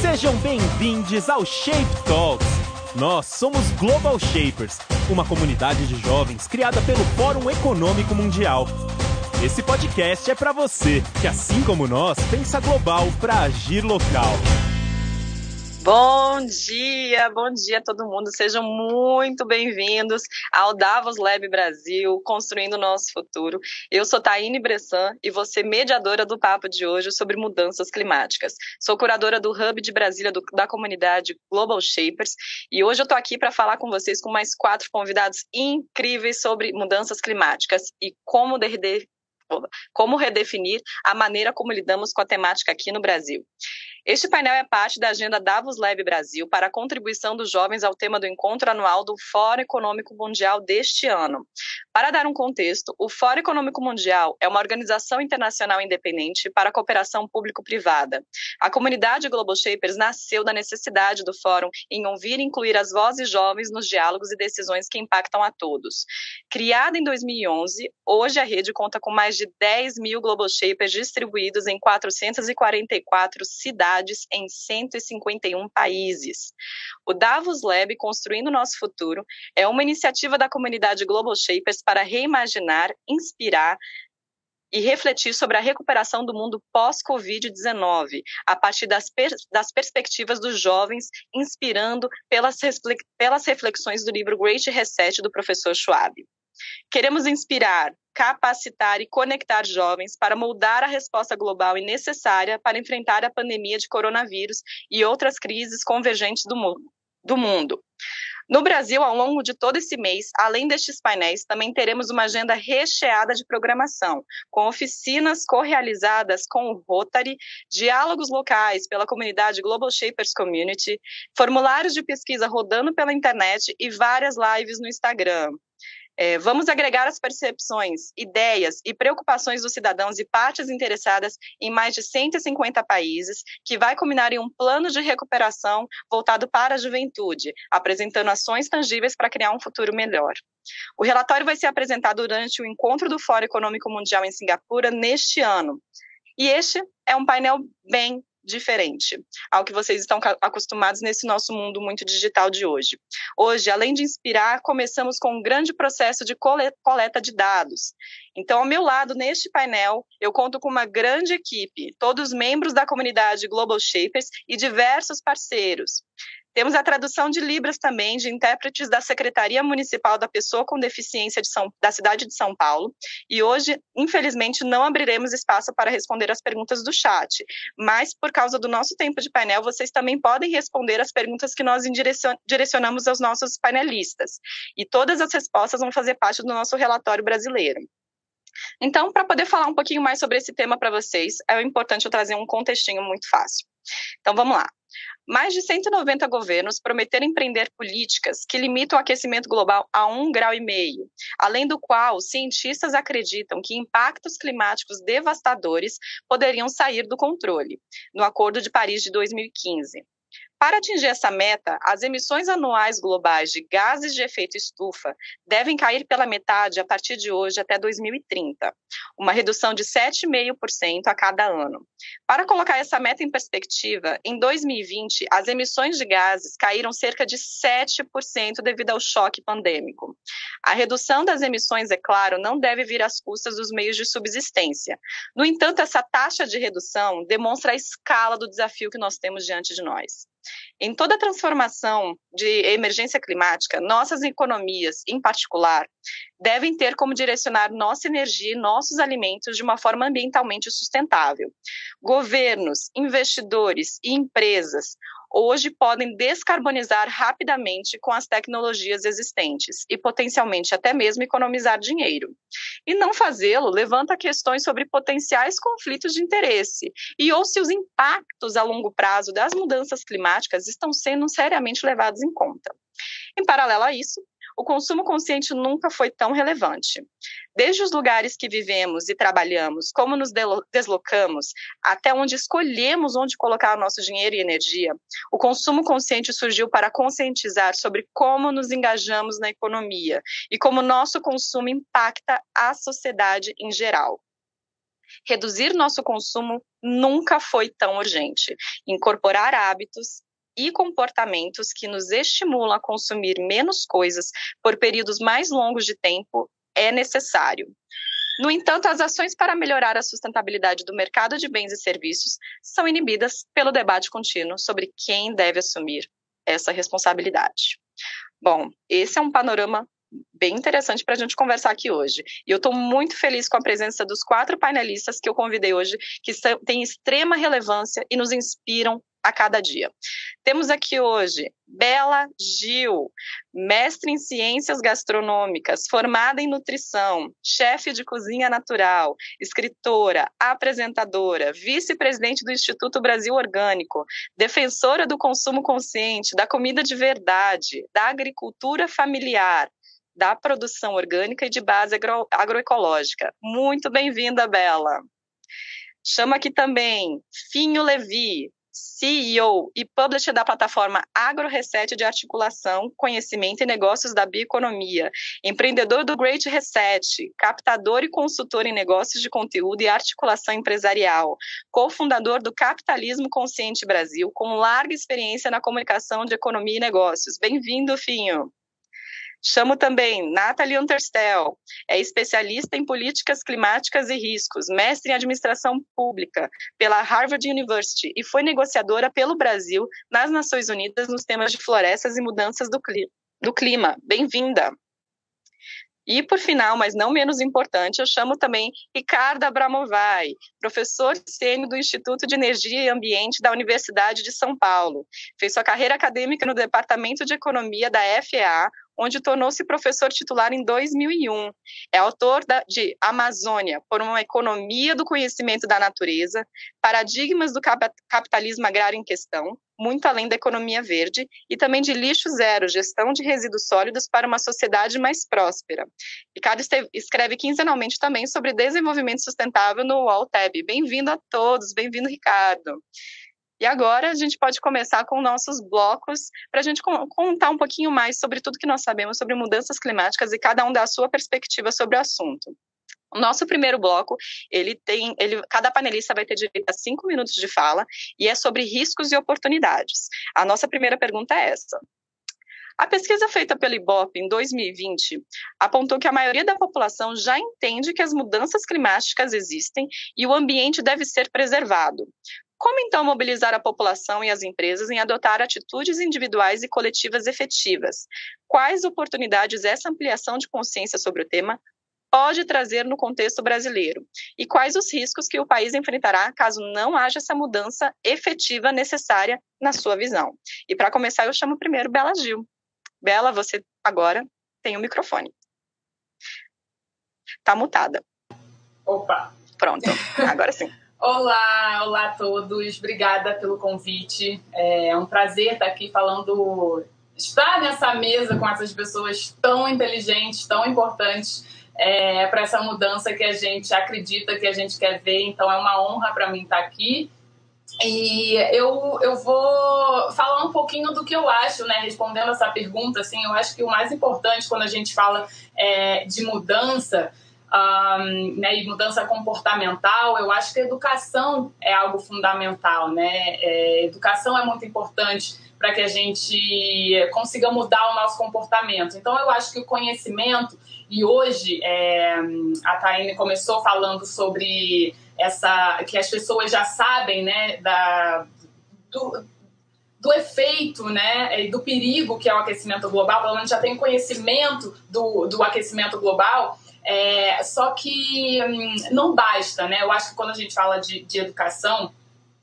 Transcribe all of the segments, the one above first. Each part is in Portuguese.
Sejam bem-vindos ao Shape Talks. Nós somos Global Shapers, uma comunidade de jovens criada pelo Fórum Econômico Mundial. Esse podcast é para você que, assim como nós, pensa global para agir local. Bom dia, bom dia a todo mundo. Sejam muito bem-vindos ao Davos Lab Brasil, construindo o nosso futuro. Eu sou Taine Bressan e ser mediadora do papo de hoje sobre mudanças climáticas. Sou curadora do Hub de Brasília do, da comunidade Global Shapers e hoje eu estou aqui para falar com vocês com mais quatro convidados incríveis sobre mudanças climáticas e como como redefinir a maneira como lidamos com a temática aqui no Brasil. Este painel é parte da agenda Davos Lab Brasil para a contribuição dos jovens ao tema do encontro anual do Fórum Econômico Mundial deste ano. Para dar um contexto, o Fórum Econômico Mundial é uma organização internacional independente para a cooperação público-privada. A comunidade Global Shapers nasceu da necessidade do fórum em ouvir e incluir as vozes jovens nos diálogos e decisões que impactam a todos. Criada em 2011, hoje a rede conta com mais de 10 mil Global Shapers distribuídos em 444 cidades cidades em 151 países. O Davos Lab Construindo Nosso Futuro é uma iniciativa da comunidade Global Shapers para reimaginar, inspirar e refletir sobre a recuperação do mundo pós-Covid-19, a partir das, per das, perspectivas dos jovens, inspirando pelas, pelas reflexões do livro Great Reset do professor Schwab. Queremos inspirar, capacitar e conectar jovens para moldar a resposta global e necessária para enfrentar a pandemia de coronavírus e outras crises convergentes do mundo. Do mundo. No Brasil, ao longo de todo esse mês, além destes painéis, também teremos uma agenda recheada de programação, com oficinas co-realizadas com o Rotary, diálogos locais pela comunidade Global Shapers Community, formulários de pesquisa rodando pela internet e várias lives no Instagram. É, vamos agregar as percepções, ideias e preocupações dos cidadãos e partes interessadas em mais de 150 países, que vai culminar em um plano de recuperação voltado para a juventude, apresentando ações tangíveis para criar um futuro melhor. O relatório vai ser apresentado durante o encontro do Fórum Econômico Mundial em Singapura neste ano. E este é um painel bem diferente ao que vocês estão acostumados nesse nosso mundo muito digital de hoje. Hoje, além de inspirar, começamos com um grande processo de coleta de dados. Então, ao meu lado, neste painel, eu conto com uma grande equipe, todos membros da comunidade Global Shapers e diversos parceiros. Temos a tradução de Libras também, de intérpretes da Secretaria Municipal da Pessoa com Deficiência de São, da cidade de São Paulo. E hoje, infelizmente, não abriremos espaço para responder as perguntas do chat, mas por causa do nosso tempo de painel, vocês também podem responder as perguntas que nós direcionamos aos nossos painelistas. E todas as respostas vão fazer parte do nosso relatório brasileiro. Então, para poder falar um pouquinho mais sobre esse tema para vocês, é importante eu trazer um contextinho muito fácil. Então, vamos lá. Mais de 190 governos prometeram empreender políticas que limitam o aquecimento global a um grau e meio, além do qual cientistas acreditam que impactos climáticos devastadores poderiam sair do controle, no Acordo de Paris de 2015. Para atingir essa meta, as emissões anuais globais de gases de efeito estufa devem cair pela metade a partir de hoje até 2030, uma redução de 7,5% a cada ano. Para colocar essa meta em perspectiva, em 2020, as emissões de gases caíram cerca de 7% devido ao choque pandêmico. A redução das emissões, é claro, não deve vir às custas dos meios de subsistência. No entanto, essa taxa de redução demonstra a escala do desafio que nós temos diante de nós. Em toda a transformação de emergência climática, nossas economias, em particular, devem ter como direcionar nossa energia e nossos alimentos de uma forma ambientalmente sustentável. Governos, investidores e empresas hoje podem descarbonizar rapidamente com as tecnologias existentes e potencialmente até mesmo economizar dinheiro. E não fazê-lo levanta questões sobre potenciais conflitos de interesse e ou se os impactos a longo prazo das mudanças climáticas estão sendo seriamente levados em conta. Em paralelo a isso, o consumo consciente nunca foi tão relevante. Desde os lugares que vivemos e trabalhamos, como nos deslocamos, até onde escolhemos onde colocar o nosso dinheiro e energia, o consumo consciente surgiu para conscientizar sobre como nos engajamos na economia e como nosso consumo impacta a sociedade em geral. reduzir nosso consumo nunca foi tão urgente. Incorporar hábitos e comportamentos que nos estimulam a consumir menos coisas por períodos mais longos de tempo é necessário. No entanto, as ações para melhorar a sustentabilidade do mercado de bens e serviços são inibidas pelo debate contínuo sobre quem deve assumir essa responsabilidade. Bom, esse é um panorama bem interessante para a gente conversar aqui hoje. E eu estou muito feliz com a presença dos quatro painelistas que eu convidei hoje, que têm extrema relevância e nos inspiram a cada dia. Temos aqui hoje Bela Gil, mestre em ciências gastronômicas, formada em nutrição, chefe de cozinha natural, escritora, apresentadora, vice-presidente do Instituto Brasil Orgânico, defensora do consumo consciente, da comida de verdade, da agricultura familiar, da produção orgânica e de base agro, agroecológica. Muito bem-vinda, Bela. Chama aqui também Finho Levi, CEO e publisher da plataforma AgroReset de articulação, conhecimento e negócios da bioeconomia, empreendedor do Great Reset, captador e consultor em negócios de conteúdo e articulação empresarial, cofundador do Capitalismo Consciente Brasil, com larga experiência na comunicação de economia e negócios. Bem-vindo, Finho. Chamo também Nathalie Unterstel, é especialista em políticas climáticas e riscos, mestre em administração pública pela Harvard University e foi negociadora pelo Brasil nas Nações Unidas nos temas de florestas e mudanças do, do clima. Bem-vinda! E, por final, mas não menos importante, eu chamo também Ricardo Abramovai, professor sênior do Instituto de Energia e Ambiente da Universidade de São Paulo. Fez sua carreira acadêmica no Departamento de Economia da FEA, onde tornou-se professor titular em 2001. É autor da, de Amazônia, por uma economia do conhecimento da natureza, paradigmas do capitalismo agrário em questão, muito além da economia verde, e também de lixo zero, gestão de resíduos sólidos para uma sociedade mais próspera. Ricardo escreve quinzenalmente também sobre desenvolvimento sustentável no UOL-TEB. Bem-vindo a todos, bem-vindo, Ricardo. E agora a gente pode começar com nossos blocos para a gente contar um pouquinho mais sobre tudo que nós sabemos sobre mudanças climáticas e cada um dá a sua perspectiva sobre o assunto. O nosso primeiro bloco, ele tem, ele, cada panelista vai ter direito a cinco minutos de fala e é sobre riscos e oportunidades. A nossa primeira pergunta é essa: a pesquisa feita pelo IBOP em 2020 apontou que a maioria da população já entende que as mudanças climáticas existem e o ambiente deve ser preservado. Como então mobilizar a população e as empresas em adotar atitudes individuais e coletivas efetivas? Quais oportunidades essa ampliação de consciência sobre o tema pode trazer no contexto brasileiro? E quais os riscos que o país enfrentará caso não haja essa mudança efetiva necessária na sua visão? E para começar, eu chamo primeiro Bela Gil. Bela, você agora tem o microfone. Tá mutada. Opa! Pronto, agora sim. Olá, olá a todos. Obrigada pelo convite. É um prazer estar aqui falando, estar nessa mesa com essas pessoas tão inteligentes, tão importantes é, para essa mudança que a gente acredita que a gente quer ver. Então é uma honra para mim estar aqui. E eu, eu vou falar um pouquinho do que eu acho, né? Respondendo essa pergunta, assim, eu acho que o mais importante quando a gente fala é, de mudança um, né, e mudança comportamental, eu acho que a educação é algo fundamental, né? É, educação é muito importante para que a gente consiga mudar o nosso comportamento. Então, eu acho que o conhecimento, e hoje é, a Taine começou falando sobre essa que as pessoas já sabem, né, da, do, do efeito né, e do perigo que é o aquecimento global, pelo menos já tem conhecimento do, do aquecimento global, é, só que hum, não basta, né? Eu acho que quando a gente fala de, de educação,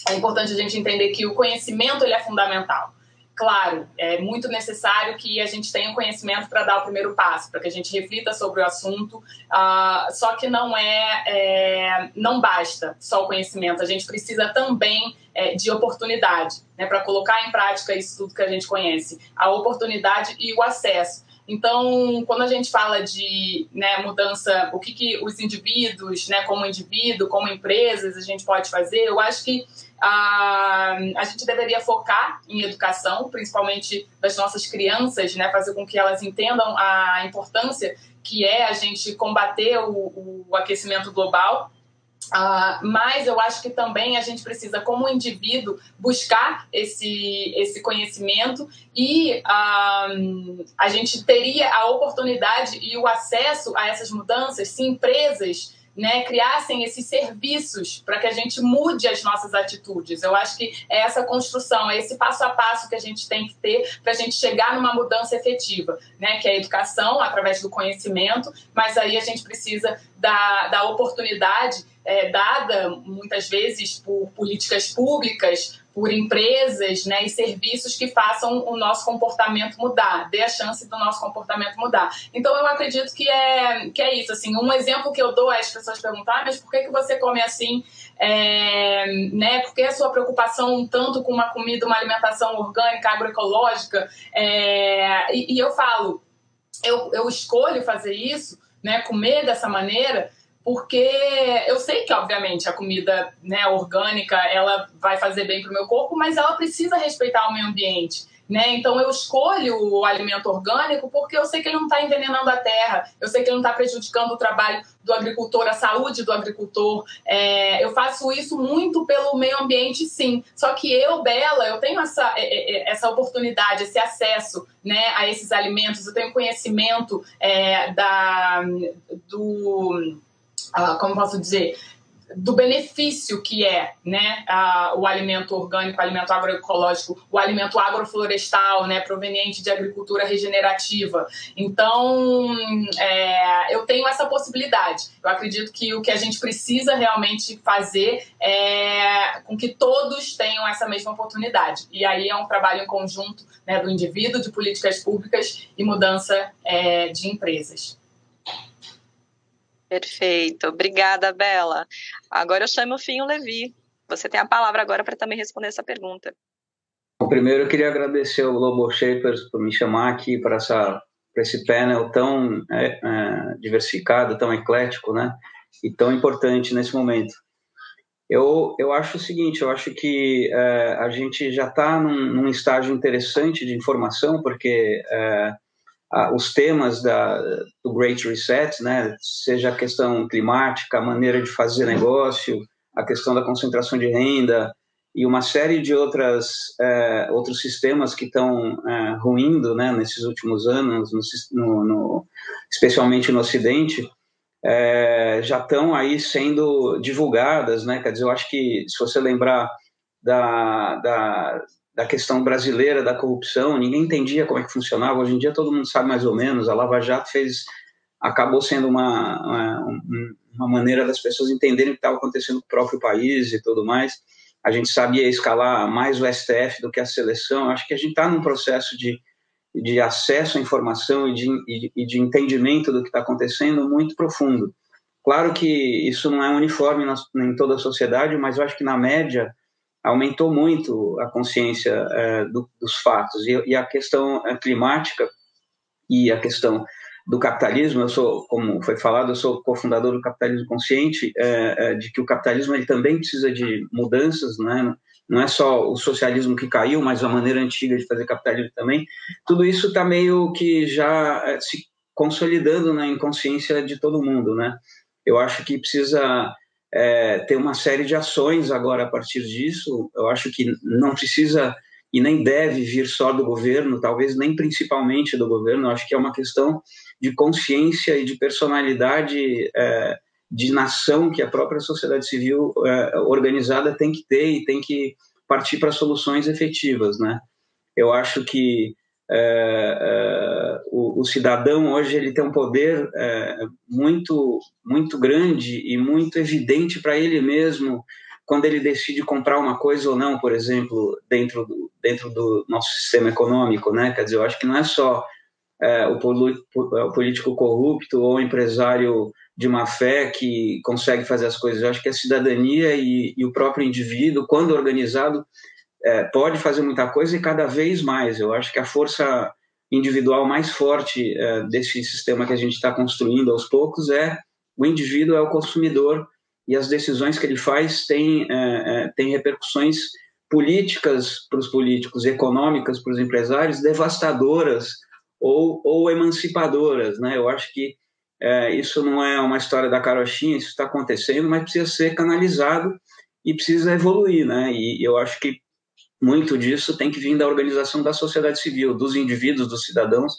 é importante a gente entender que o conhecimento ele é fundamental. Claro, é muito necessário que a gente tenha conhecimento para dar o primeiro passo, para que a gente reflita sobre o assunto. Uh, só que não é, é, não basta só o conhecimento. A gente precisa também é, de oportunidade, né, para colocar em prática isso tudo que a gente conhece, a oportunidade e o acesso. Então, quando a gente fala de né, mudança, o que, que os indivíduos, né, como indivíduo, como empresas, a gente pode fazer, eu acho que a, a gente deveria focar em educação, principalmente das nossas crianças, né, fazer com que elas entendam a importância que é a gente combater o, o aquecimento global Uh, mas eu acho que também a gente precisa, como indivíduo, buscar esse, esse conhecimento e uh, a gente teria a oportunidade e o acesso a essas mudanças se empresas né, criassem esses serviços para que a gente mude as nossas atitudes. Eu acho que é essa construção, é esse passo a passo que a gente tem que ter para a gente chegar numa mudança efetiva, né, que é a educação através do conhecimento, mas aí a gente precisa da, da oportunidade é, dada muitas vezes por políticas públicas, por empresas né, e serviços que façam o nosso comportamento mudar, dê a chance do nosso comportamento mudar. Então eu acredito que é, que é isso. Assim, um exemplo que eu dou é as pessoas perguntar, ah, mas por que, que você come assim? É, né, por que a sua preocupação tanto com uma comida, uma alimentação orgânica, agroecológica? É, e, e eu falo, eu, eu escolho fazer isso, né, comer dessa maneira, porque eu sei que, obviamente, a comida né, orgânica ela vai fazer bem para o meu corpo, mas ela precisa respeitar o meio ambiente. Né? Então eu escolho o alimento orgânico porque eu sei que ele não está envenenando a terra, eu sei que ele não está prejudicando o trabalho do agricultor, a saúde do agricultor. É, eu faço isso muito pelo meio ambiente, sim. Só que eu, Bela, eu tenho essa, é, é, é, essa oportunidade, esse acesso né, a esses alimentos, eu tenho conhecimento é, da, do como posso dizer, do benefício que é né, uh, o alimento orgânico, o alimento agroecológico, o alimento agroflorestal, né, proveniente de agricultura regenerativa. Então, é, eu tenho essa possibilidade. Eu acredito que o que a gente precisa realmente fazer é com que todos tenham essa mesma oportunidade. E aí é um trabalho em conjunto né, do indivíduo, de políticas públicas e mudança é, de empresas. Perfeito. Obrigada, Bela. Agora eu chamo o Finho Levi. Você tem a palavra agora para também responder essa pergunta. Bom, primeiro eu queria agradecer ao Global Shapers por me chamar aqui para essa para esse painel tão é, é, diversificado, tão eclético, né? E tão importante nesse momento. Eu, eu acho o seguinte, eu acho que é, a gente já está num, num, estágio interessante de informação, porque é, os temas da, do Great Reset, né, seja a questão climática, a maneira de fazer negócio, a questão da concentração de renda e uma série de outras é, outros sistemas que estão é, ruindo, né, nesses últimos anos, no, no, especialmente no Ocidente, é, já estão aí sendo divulgadas, né? Quer dizer, eu acho que se você lembrar da, da, da questão brasileira da corrupção, ninguém entendia como é que funcionava. Hoje em dia todo mundo sabe mais ou menos. A Lava Jato fez, acabou sendo uma, uma, uma maneira das pessoas entenderem o que estava acontecendo com o próprio país e tudo mais. A gente sabia escalar mais o STF do que a seleção. Acho que a gente está num processo de, de acesso à informação e de, e de entendimento do que está acontecendo muito profundo. Claro que isso não é uniforme na, em toda a sociedade, mas eu acho que na média aumentou muito a consciência é, do, dos fatos. E, e, a questão é, climática e a questão do capitalismo, eu sou, como foi falado, eu sou cofundador do Capitalismo Consciente, é, é, de que o capitalismo ele também precisa de mudanças, né? não é só o socialismo que caiu, mas a maneira antiga de fazer capitalismo também. Tudo isso está meio que já é, se consolidando na inconsciência de todo mundo, né? Eu acho que precisa é, ter uma série de ações agora a partir disso. Eu acho que não precisa e nem deve vir só do governo, talvez nem principalmente do governo. Eu acho que é uma questão de consciência e de personalidade é, de nação que a própria sociedade civil é, organizada tem que ter e tem que partir para soluções efetivas, né? Eu acho que é, é, o, o, cidadão hoje ele tem um poder é, muito muito grande e muito evidente para ele mesmo quando ele decide comprar uma coisa ou não, por exemplo, dentro do, dentro do nosso sistema econômico, né? Quer dizer, eu acho que não é só é, o, o, político corrupto ou o empresário de má fé que consegue fazer as coisas. Eu acho que a cidadania e, e o próprio indivíduo, quando organizado, é, pode fazer muita coisa e cada vez mais. Eu acho que a força individual mais forte é, desse sistema que a gente está construindo aos poucos é o indivíduo, é o consumidor e as decisões que ele faz têm, é, é repercussões políticas para os políticos, econômicas para os empresários, devastadoras ou, ou emancipadoras. Né? Eu acho que é, isso não é uma história da carochinha, isso está acontecendo, mas precisa ser canalizado e precisa evoluir, né? E eu acho que muito disso tem que vir da organização da sociedade civil, dos indivíduos, dos cidadãos,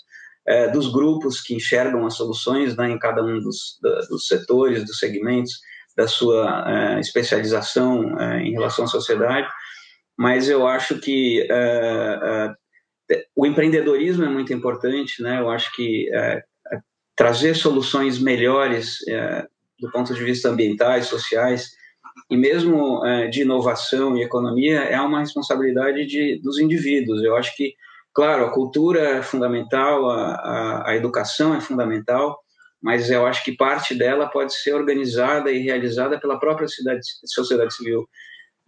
é, dos grupos que enxergam as soluções né, em cada um dos, da, dos setores, dos segmentos, da sua é, especialização é, em relação à sociedade. Mas eu acho que o empreendedorismo é muito importante, né? Eu acho que trazer soluções melhores do ponto de vista ambientais, sociais, e mesmo é, de inovação e economia é uma responsabilidade de, dos indivíduos. Eu acho que, claro, a cultura é fundamental, a, a, a educação é fundamental, mas eu acho que parte dela pode ser organizada e realizada pela própria cidade, sociedade civil.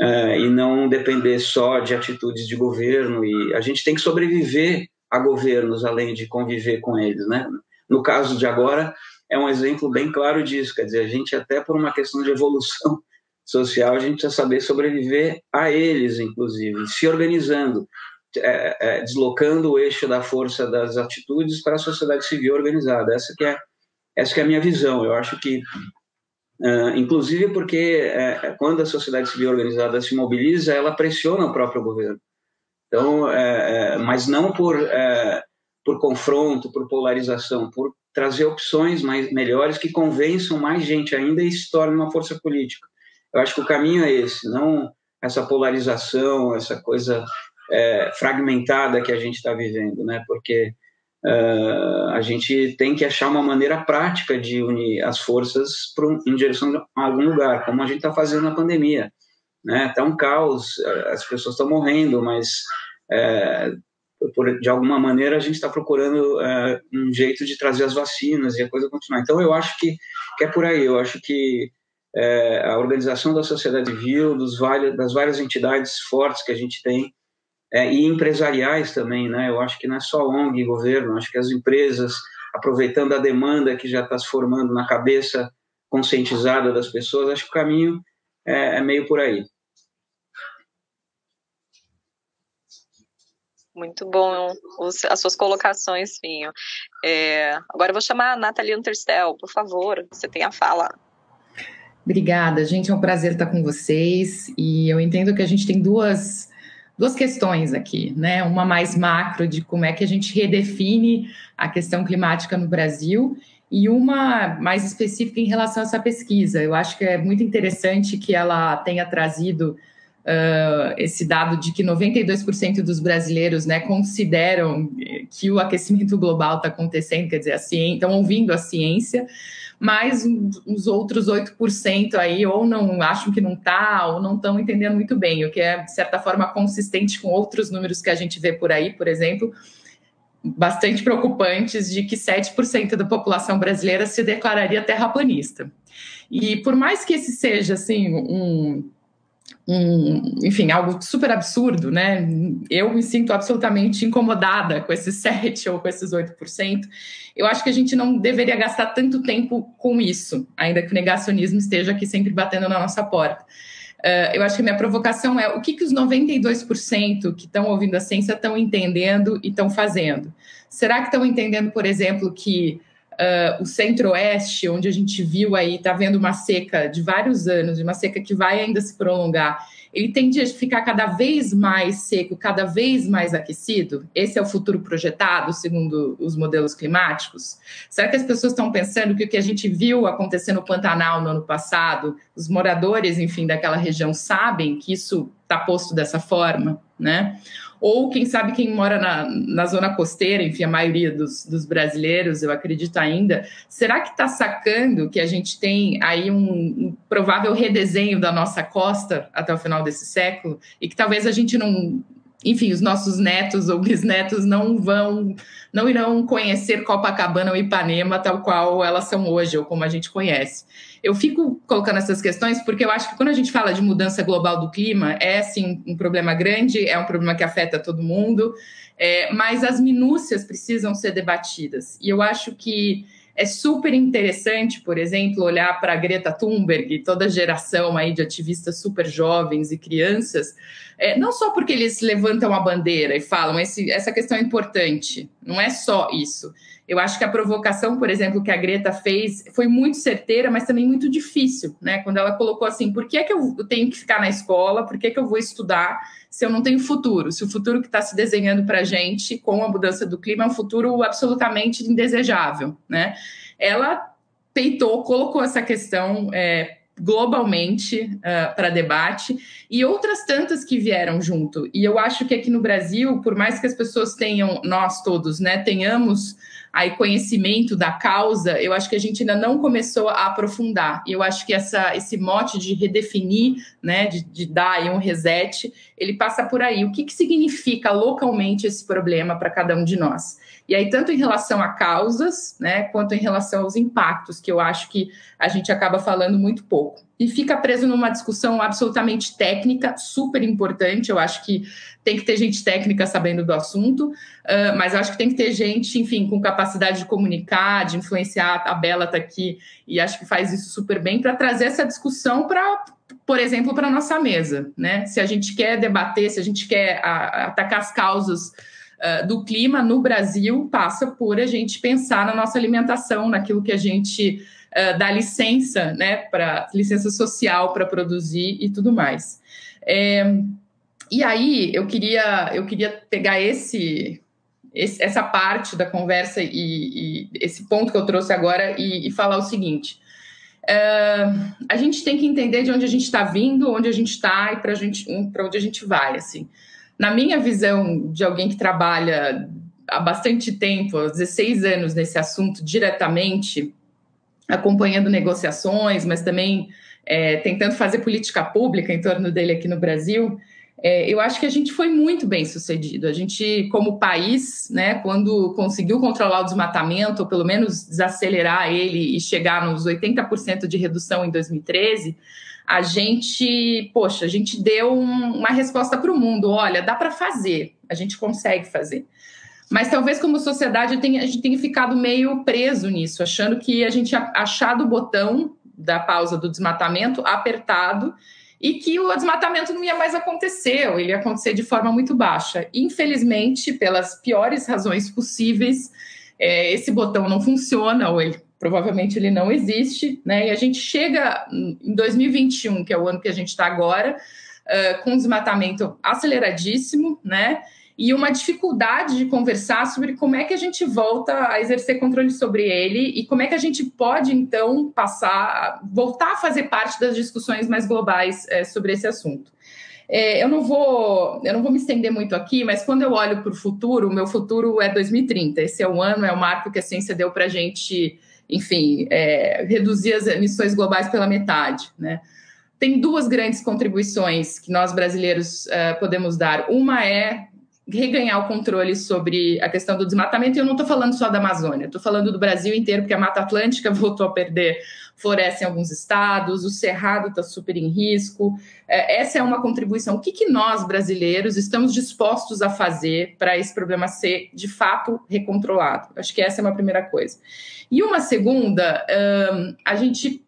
É, e não depender só de atitudes de governo e a gente tem que sobreviver a governos além de conviver com eles, né? No caso de agora é um exemplo bem claro disso, quer dizer, a gente até por uma questão de evolução social, a gente precisa saber sobreviver a eles, inclusive, se organizando, é, é, deslocando o eixo da força das atitudes para a sociedade civil organizada. Essa que é, essa que é a minha visão. Eu acho que, uh, inclusive porque é, quando a sociedade civil organizada se mobiliza, ela pressiona o próprio governo. Então, é, é, mas não por, é, por confronto, por polarização, por trazer opções mais melhores que convençam mais gente ainda e se torne uma força política. Eu acho que o caminho é esse, não essa polarização, essa coisa é, fragmentada que a gente está vivendo, né? Porque uh, a gente tem que achar uma maneira prática de unir as forças um, em direção a algum lugar, como a gente está fazendo na pandemia, né? Está um caos, as pessoas estão morrendo, mas é, por, de alguma maneira a gente está procurando é, um jeito de trazer as vacinas e a coisa continuar. Então eu acho que, que é por aí. Eu acho que é, a organização da sociedade civil, dos vários, das várias entidades fortes que a gente tem, é, e empresariais também, né? Eu acho que não é só ONG e governo, acho que as empresas, aproveitando a demanda que já está se formando na cabeça conscientizada das pessoas, acho que o caminho é, é meio por aí. Muito bom os, as suas colocações, Finho. É, agora eu vou chamar a Nathalie Unterstel, por favor, você tem a fala. Obrigada, gente. É um prazer estar com vocês. E eu entendo que a gente tem duas, duas questões aqui, né? Uma mais macro de como é que a gente redefine a questão climática no Brasil e uma mais específica em relação a essa pesquisa. Eu acho que é muito interessante que ela tenha trazido uh, esse dado de que 92% dos brasileiros né, consideram que o aquecimento global está acontecendo, quer dizer, a ciência, estão ouvindo a ciência, mas os outros 8% aí ou não acham que não está, ou não estão entendendo muito bem, o que é, de certa forma, consistente com outros números que a gente vê por aí, por exemplo, bastante preocupantes de que 7% da população brasileira se declararia terraplanista. E por mais que esse seja assim um um, enfim, algo super absurdo, né? Eu me sinto absolutamente incomodada com esses 7 ou com esses 8%. Eu acho que a gente não deveria gastar tanto tempo com isso, ainda que o negacionismo esteja aqui sempre batendo na nossa porta. Uh, eu acho que a minha provocação é o que, que os 92% que estão ouvindo a ciência estão entendendo e estão fazendo. Será que estão entendendo, por exemplo, que Uh, o centro-oeste, onde a gente viu aí, está vendo uma seca de vários anos, uma seca que vai ainda se prolongar, ele tende a ficar cada vez mais seco, cada vez mais aquecido? Esse é o futuro projetado, segundo os modelos climáticos? Será que as pessoas estão pensando que o que a gente viu acontecer no Pantanal no ano passado, os moradores, enfim, daquela região sabem que isso está posto dessa forma, né? Ou quem sabe quem mora na, na zona costeira, enfim, a maioria dos, dos brasileiros, eu acredito ainda, será que está sacando que a gente tem aí um, um, provável redesenho da nossa costa até o final desse século? E que talvez a gente não, enfim, os nossos netos ou bisnetos não vão, não irão conhecer Copacabana ou Ipanema tal qual elas são hoje ou como a gente conhece. Eu fico colocando essas questões porque eu acho que quando a gente fala de mudança global do clima, é sim um problema grande, é um problema que afeta todo mundo, é, mas as minúcias precisam ser debatidas. E eu acho que é super interessante, por exemplo, olhar para a Greta Thunberg e toda a geração aí de ativistas super jovens e crianças, é, não só porque eles levantam a bandeira e falam esse, essa questão é importante, não é só isso. Eu acho que a provocação, por exemplo, que a Greta fez foi muito certeira, mas também muito difícil, né? Quando ela colocou assim: por que, é que eu tenho que ficar na escola? Por que, é que eu vou estudar se eu não tenho futuro? Se o futuro que está se desenhando para a gente com a mudança do clima é um futuro absolutamente indesejável, né? Ela peitou, colocou essa questão é, globalmente uh, para debate e outras tantas que vieram junto. E eu acho que aqui no Brasil, por mais que as pessoas tenham, nós todos, né, tenhamos aí conhecimento da causa, eu acho que a gente ainda não começou a aprofundar. E eu acho que essa, esse mote de redefinir, né, de, de dar um reset, ele passa por aí. O que, que significa localmente esse problema para cada um de nós? E aí, tanto em relação a causas, né, quanto em relação aos impactos, que eu acho que a gente acaba falando muito pouco. E fica preso numa discussão absolutamente técnica, super importante. Eu acho que tem que ter gente técnica sabendo do assunto, uh, mas acho que tem que ter gente, enfim, com capacidade de comunicar, de influenciar. A Bela está aqui e acho que faz isso super bem para trazer essa discussão para por exemplo, para a nossa mesa. Né? Se a gente quer debater, se a gente quer a, atacar as causas uh, do clima no Brasil passa por a gente pensar na nossa alimentação, naquilo que a gente uh, dá licença, né, para licença social para produzir e tudo mais. É, e aí eu queria eu queria pegar esse, esse essa parte da conversa e, e, esse ponto que eu trouxe agora e, e falar o seguinte. Uh, a gente tem que entender de onde a gente está vindo, onde a gente está e para onde a gente vai. Assim na minha visão de alguém que trabalha há bastante tempo, há 16 anos nesse assunto diretamente, acompanhando negociações, mas também é, tentando fazer política pública em torno dele aqui no Brasil, é, eu acho que a gente foi muito bem sucedido. A gente, como país, né, quando conseguiu controlar o desmatamento, ou pelo menos desacelerar ele e chegar nos 80% de redução em 2013, a gente, poxa, a gente deu um, uma resposta para o mundo: olha, dá para fazer, a gente consegue fazer. Mas talvez como sociedade a gente tenha ficado meio preso nisso, achando que a gente tinha achado o botão da pausa do desmatamento apertado e que o desmatamento não ia mais acontecer, ou ele ia acontecer de forma muito baixa. Infelizmente, pelas piores razões possíveis, é, esse botão não funciona, ou ele provavelmente ele não existe, né? E a gente chega em 2021, que é o ano que a gente está agora, uh, com desmatamento aceleradíssimo, né? E uma dificuldade de conversar sobre como é que a gente volta a exercer controle sobre ele e como é que a gente pode, então, passar, voltar a fazer parte das discussões mais globais é, sobre esse assunto. É, eu não vou, eu não vou me estender muito aqui, mas quando eu olho para o futuro, o meu futuro é 2030. Esse é o ano, é o marco que a ciência deu para a gente enfim, é, reduzir as emissões globais pela metade, né? Tem duas grandes contribuições que nós brasileiros uh, podemos dar. Uma é reganhar o controle sobre a questão do desmatamento. E eu não estou falando só da Amazônia, estou falando do Brasil inteiro, porque a Mata Atlântica voltou a perder floresta em alguns estados, o Cerrado está super em risco. É, essa é uma contribuição. O que, que nós, brasileiros, estamos dispostos a fazer para esse problema ser, de fato, recontrolado? Acho que essa é uma primeira coisa. E uma segunda, a gente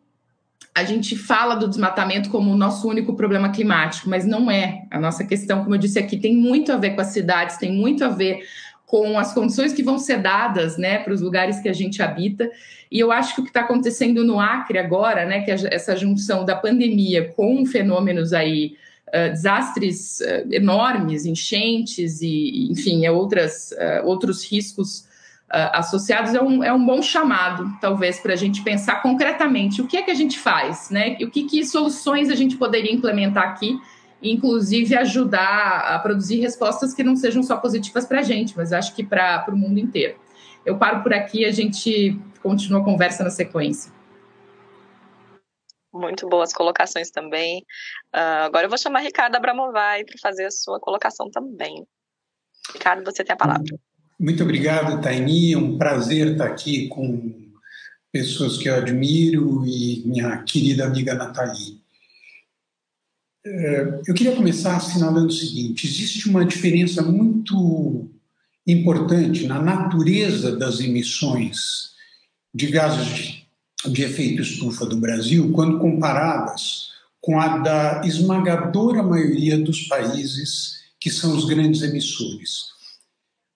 a gente fala do desmatamento como o nosso único problema climático, mas não é. A nossa questão, como eu disse aqui, tem muito a ver com as cidades, tem muito a ver com as condições que vão ser dadas né, para os lugares que a gente habita. E eu acho que o que está acontecendo no Acre agora, né, que é essa junção da pandemia com fenômenos aí, uh, desastres uh, enormes, enchentes e, enfim, é outras, uh, outros riscos associados, é um, é um bom chamado, talvez, para a gente pensar concretamente o que é que a gente faz, né? O que, que soluções a gente poderia implementar aqui inclusive ajudar a produzir respostas que não sejam só positivas para a gente, mas acho que para o mundo inteiro. Eu paro por aqui a gente continua a conversa na sequência. Muito boas colocações também. Uh, agora eu vou chamar a Ricardo Abramovay para fazer a sua colocação também. Ricardo, você tem a palavra. Muito obrigado, Taini. É um prazer estar aqui com pessoas que eu admiro e minha querida amiga Nathalie. É, eu queria começar assinalando o seguinte: existe uma diferença muito importante na natureza das emissões de gases de, de efeito estufa do Brasil quando comparadas com a da esmagadora maioria dos países que são os grandes emissores.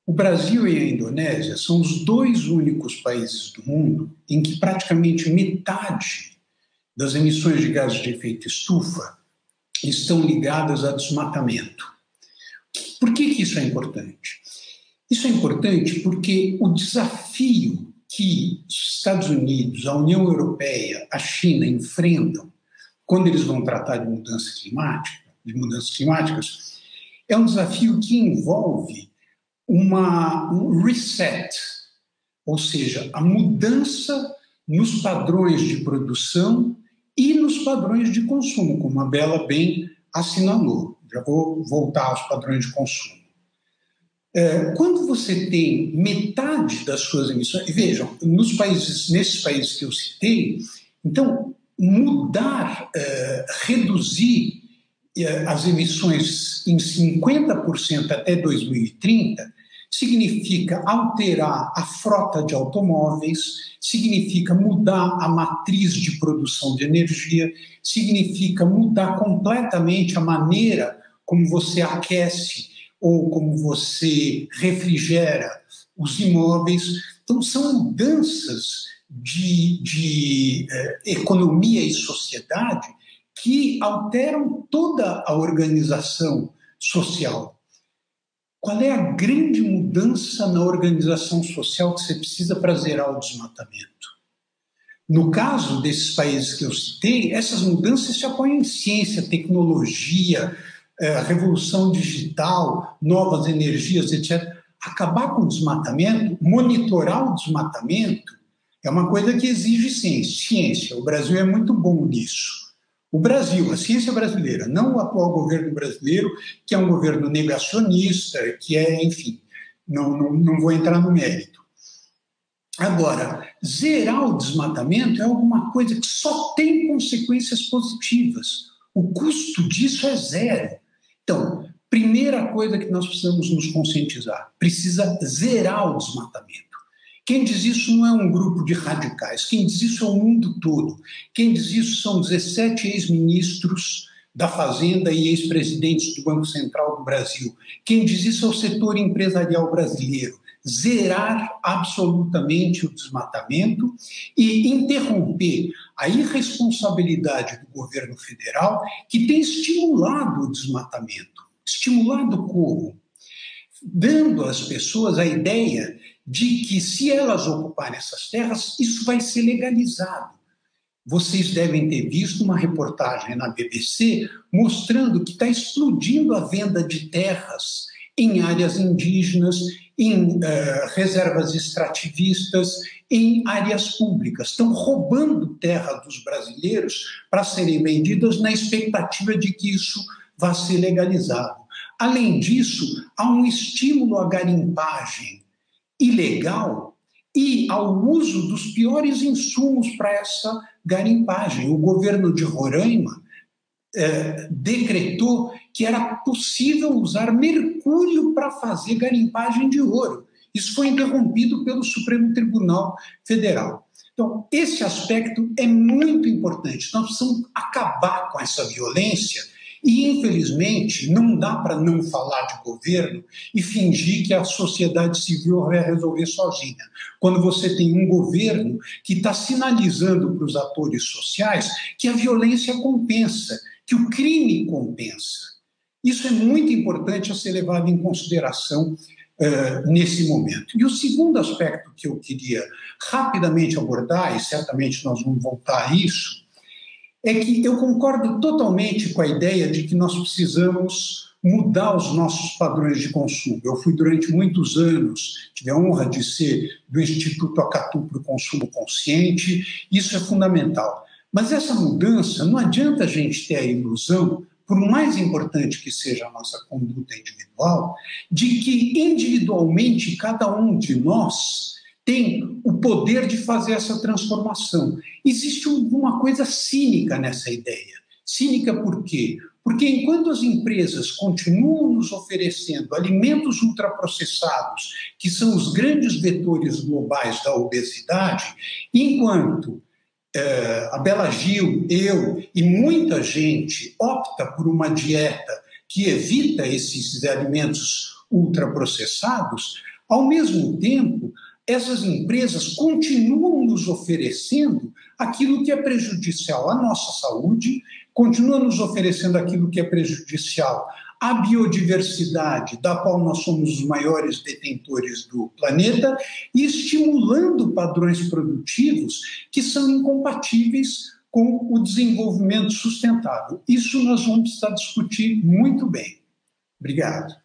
O Brasil e a Indonésia são os dois únicos países do mundo em que praticamente metade das emissões de gases de efeito estufa estão ligadas a desmatamento. Por que, que isso é importante? Isso é importante porque o desafio que os Estados Unidos, a União Europeia, a China enfrentam quando eles vão tratar de mudança climática, de mudanças climáticas, é um desafio que envolve uma, um reset, ou seja, a mudança nos padrões de produção e nos padrões de consumo, como a Bela bem assinalou. Já vou voltar aos padrões de consumo. É, quando você tem metade das suas emissões, vejam, nos países, nesses países que eu citei, então mudar, é, reduzir é, as emissões em 50% até 2030 significa alterar a frota de automóveis, significa mudar a matriz de produção de energia, significa mudar completamente a maneira como você aquece ou como você refrigera os imóveis. Então, são mudanças de, de eh, economia e sociedade que alteram toda a organização social. Qual é a grande mudança na organização social que você precisa para zerar o desmatamento? No caso desses países que eu citei, essas mudanças se apoiam em ciência, tecnologia, é, revolução digital, novas energias, etc. Acabar com o desmatamento, monitorar o desmatamento, é uma coisa que exige ciência. ciência. O Brasil é muito bom nisso. O Brasil, a ciência brasileira, não o atual governo brasileiro, que é um governo negacionista, que é, enfim, não, não, não vou entrar no mérito. Agora, zerar o desmatamento é alguma coisa que só tem consequências positivas. O custo disso é zero. Então, primeira coisa que nós precisamos nos conscientizar: precisa zerar o desmatamento. Quem diz isso não é um grupo de radicais, quem diz isso é o mundo todo. Quem diz isso são 17 ex-ministros da Fazenda e ex-presidentes do Banco Central do Brasil. Quem diz isso é o setor empresarial brasileiro. Zerar absolutamente o desmatamento e interromper a irresponsabilidade do governo federal, que tem estimulado o desmatamento. Estimulado como? Dando às pessoas a ideia de que, se elas ocuparem essas terras, isso vai ser legalizado. Vocês devem ter visto uma reportagem na BBC mostrando que está explodindo a venda de terras em áreas indígenas, em uh, reservas extrativistas, em áreas públicas. Estão roubando terra dos brasileiros para serem vendidas na expectativa de que isso vá ser legalizado. Além disso, há um estímulo à garimpagem ilegal e ao uso dos piores insumos para essa garimpagem. O governo de Roraima é, decretou que era possível usar mercúrio para fazer garimpagem de ouro. Isso foi interrompido pelo Supremo Tribunal Federal. Então, esse aspecto é muito importante. Nós precisamos acabar com essa violência e, infelizmente, não dá para não falar de governo e fingir que a sociedade civil vai resolver sozinha. Quando você tem um governo que está sinalizando para os atores sociais que a violência compensa, que o crime compensa. Isso é muito importante a ser levado em consideração uh, nesse momento. E o segundo aspecto que eu queria rapidamente abordar, e certamente nós vamos voltar a isso, é que eu concordo totalmente com a ideia de que nós precisamos mudar os nossos padrões de consumo. Eu fui durante muitos anos, tive a honra de ser do Instituto Acatu para o Consumo Consciente, isso é fundamental. Mas essa mudança, não adianta a gente ter a ilusão, por mais importante que seja a nossa conduta individual, de que individualmente cada um de nós tem o poder de fazer essa transformação. Existe uma coisa cínica nessa ideia. Cínica por quê? Porque enquanto as empresas continuam nos oferecendo alimentos ultraprocessados, que são os grandes vetores globais da obesidade, enquanto eh, a Bela Gil, eu e muita gente opta por uma dieta que evita esses alimentos ultraprocessados, ao mesmo tempo, essas empresas continuam nos oferecendo aquilo que é prejudicial à nossa saúde, continuam nos oferecendo aquilo que é prejudicial à biodiversidade, da qual nós somos os maiores detentores do planeta, e estimulando padrões produtivos que são incompatíveis com o desenvolvimento sustentável. Isso nós vamos precisar discutir muito bem. Obrigado.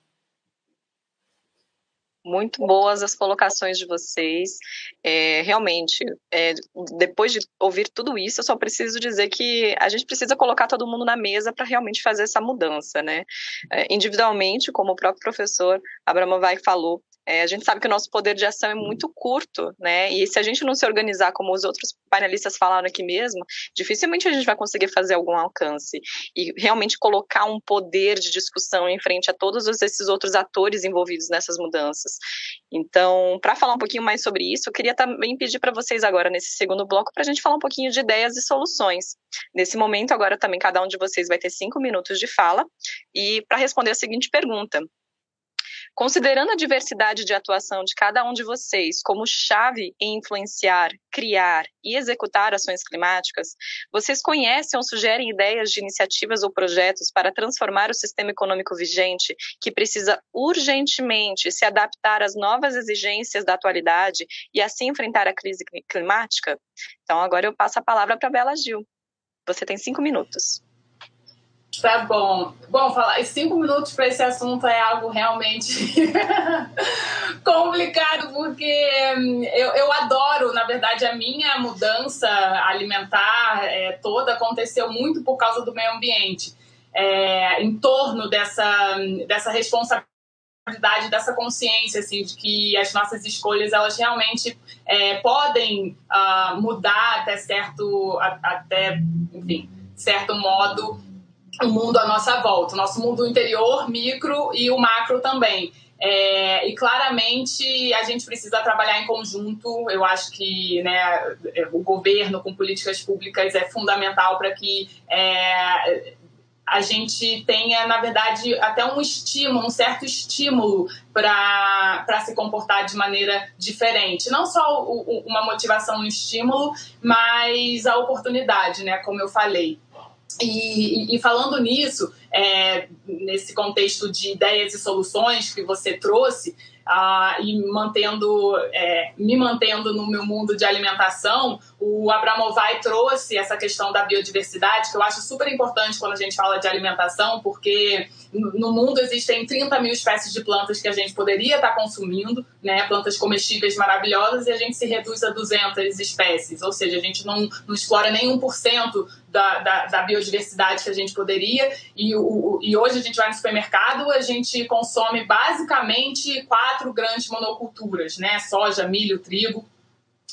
Muito boas as colocações de vocês. É, realmente, é, depois de ouvir tudo isso, eu só preciso dizer que a gente precisa colocar todo mundo na mesa para realmente fazer essa mudança, né? É, individualmente, como o próprio professor Abramovai falou, é, a gente sabe que o nosso poder de ação é muito curto, né? E se a gente não se organizar como os outros painelistas falaram aqui mesmo, dificilmente a gente vai conseguir fazer algum alcance e realmente colocar um poder de discussão em frente a todos esses outros atores envolvidos nessas mudanças. Então, para falar um pouquinho mais sobre isso, eu queria também pedir para vocês agora nesse segundo bloco para a gente falar um pouquinho de ideias e soluções. Nesse momento, agora também cada um de vocês vai ter cinco minutos de fala e para responder a seguinte pergunta: Considerando a diversidade de atuação de cada um de vocês como chave em influenciar, criar e executar ações climáticas, vocês conhecem ou sugerem ideias de iniciativas ou projetos para transformar o sistema econômico vigente, que precisa urgentemente se adaptar às novas exigências da atualidade e assim enfrentar a crise climática? Então, agora eu passo a palavra para a Bela Gil. Você tem cinco minutos. Tá bom. Bom, falar cinco minutos para esse assunto é algo realmente complicado, porque hum, eu, eu adoro, na verdade, a minha mudança alimentar é, toda aconteceu muito por causa do meio ambiente, é, em torno dessa, dessa responsabilidade dessa consciência assim de que as nossas escolhas elas realmente é, podem uh, mudar até certo até enfim certo modo o mundo à nossa volta, o nosso mundo interior, micro e o macro também. É, e claramente a gente precisa trabalhar em conjunto. Eu acho que né, o governo com políticas públicas é fundamental para que é, a gente tenha, na verdade, até um estímulo, um certo estímulo para se comportar de maneira diferente. Não só o, o, uma motivação, um estímulo, mas a oportunidade, né, como eu falei. E, e, falando nisso, é, nesse contexto de ideias e soluções que você trouxe, ah, e mantendo, é, me mantendo no meu mundo de alimentação, o Abramovai trouxe essa questão da biodiversidade, que eu acho super importante quando a gente fala de alimentação, porque no mundo existem 30 mil espécies de plantas que a gente poderia estar consumindo, né, plantas comestíveis maravilhosas, e a gente se reduz a 200 espécies, ou seja, a gente não, não explora nem 1% da, da, da biodiversidade que a gente poderia, e, o, e hoje a gente vai no supermercado, a gente consome basicamente quatro grandes monoculturas, né, soja, milho, trigo,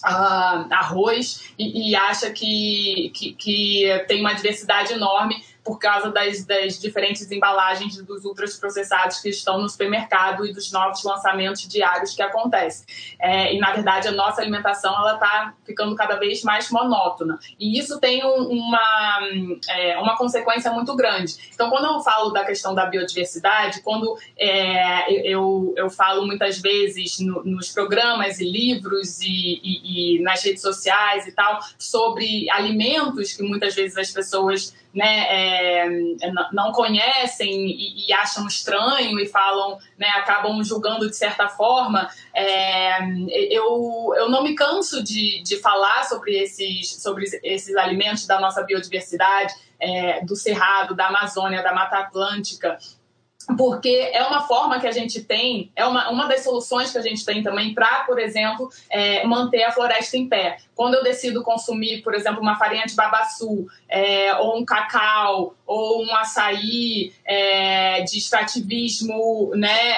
Uh, arroz e, e acha que, que, que, tem uma diversidade enorme por causa das, das diferentes embalagens dos ultraprocessados que estão no supermercado e dos novos lançamentos diários que acontecem. É, e, na verdade, a nossa alimentação ela está ficando cada vez mais monótona. E isso tem um, uma, é, uma consequência muito grande. Então, quando eu falo da questão da biodiversidade, quando é, eu, eu falo muitas vezes no, nos programas e livros e, e, e nas redes sociais e tal, sobre alimentos que muitas vezes as pessoas né, é, não conhecem e, e, acham estranho e falam, né, acabam julgando de certa forma, é, eu, eu não me canso de, de falar sobre esses, sobre esses alimentos da nossa biodiversidade, é, do Cerrado, da Amazônia, da Mata Atlântica, porque é uma forma que a gente tem, é uma, uma das soluções que a gente tem também para, por exemplo, é, manter a floresta em pé. Quando eu decido consumir, por exemplo, uma farinha de babaçu, é, ou um cacau, ou um açaí é, de extrativismo né,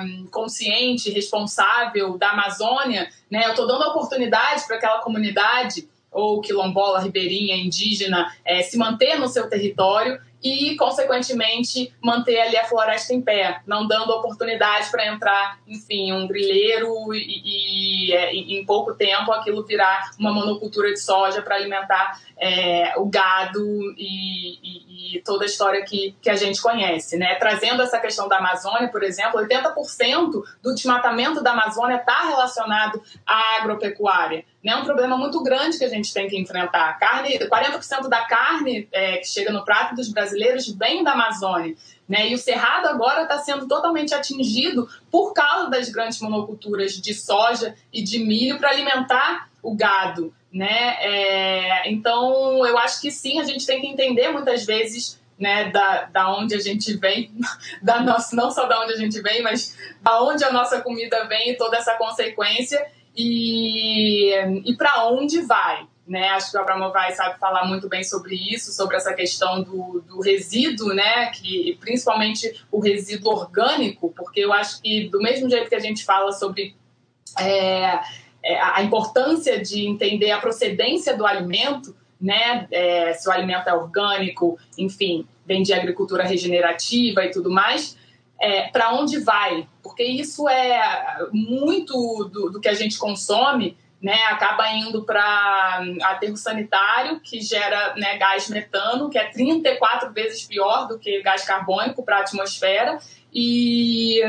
um, consciente, responsável da Amazônia, né, eu estou dando oportunidade para aquela comunidade ou quilombola, ribeirinha, indígena, é, se manter no seu território e, consequentemente, manter ali a floresta em pé, não dando oportunidade para entrar, enfim, um grileiro e, e, é, em pouco tempo aquilo virar uma monocultura de soja para alimentar é, o gado e, e, e, toda a história que, que a gente conhece. Né? Trazendo essa questão da Amazônia, por exemplo, 80% do desmatamento da Amazônia está relacionado à agropecuária. Né? um problema muito grande que a gente tem que enfrentar. Carne, 40% da carne é, que chega no prato dos brasileiros vem da Amazônia. Né? E o cerrado agora está sendo totalmente atingido por causa das grandes monoculturas de soja e de milho para alimentar o gado né? É, então, eu acho que sim, a gente tem que entender muitas vezes né, da, da onde a gente vem, da nossa, não só da onde a gente vem, mas da onde a nossa comida vem e toda essa consequência e, e para onde vai. Né? Acho que o Abramovai vai sabe falar muito bem sobre isso, sobre essa questão do, do resíduo, né? que, principalmente o resíduo orgânico, porque eu acho que do mesmo jeito que a gente fala sobre é, é, a importância de entender a procedência do alimento, né? É, se o alimento é orgânico, enfim, vem de agricultura regenerativa e tudo mais, é, para onde vai? Porque isso é muito do, do que a gente consome, né? Acaba indo para aterro sanitário, que gera né, gás metano, que é 34 vezes pior do que gás carbônico para a atmosfera, e,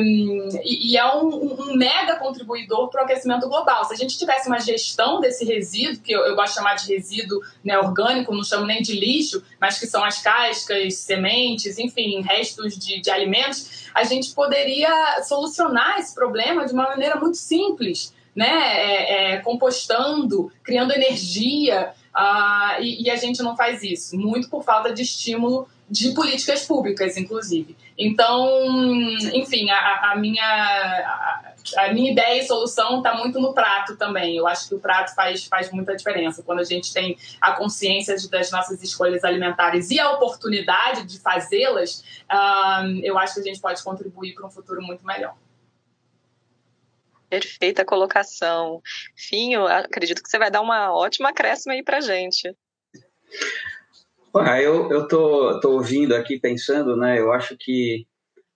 e, é um, um, mega contribuidor para o aquecimento global. Se a gente tivesse uma gestão desse resíduo, que eu, eu gosto de chamar de resíduo né, orgânico, não chamo nem de lixo, mas que são as cascas, sementes, enfim, restos de, de alimentos, a gente poderia solucionar esse problema de uma maneira muito simples, né? É, é, compostando, criando energia, uh, e, e a gente não faz isso, muito por falta de estímulo de políticas públicas, inclusive. Então, enfim, a, a minha, a, a, minha ideia e solução está muito no prato também. Eu acho que o prato faz, faz muita diferença. Quando a gente tem a consciência de, das nossas escolhas alimentares e a oportunidade de fazê-las, um, eu acho que a gente pode contribuir para um futuro muito melhor. Perfeita colocação. Finho, acredito que você vai dar uma ótima acréscimo aí para gente. Eu eu tô, tô ouvindo aqui pensando, né? Eu acho que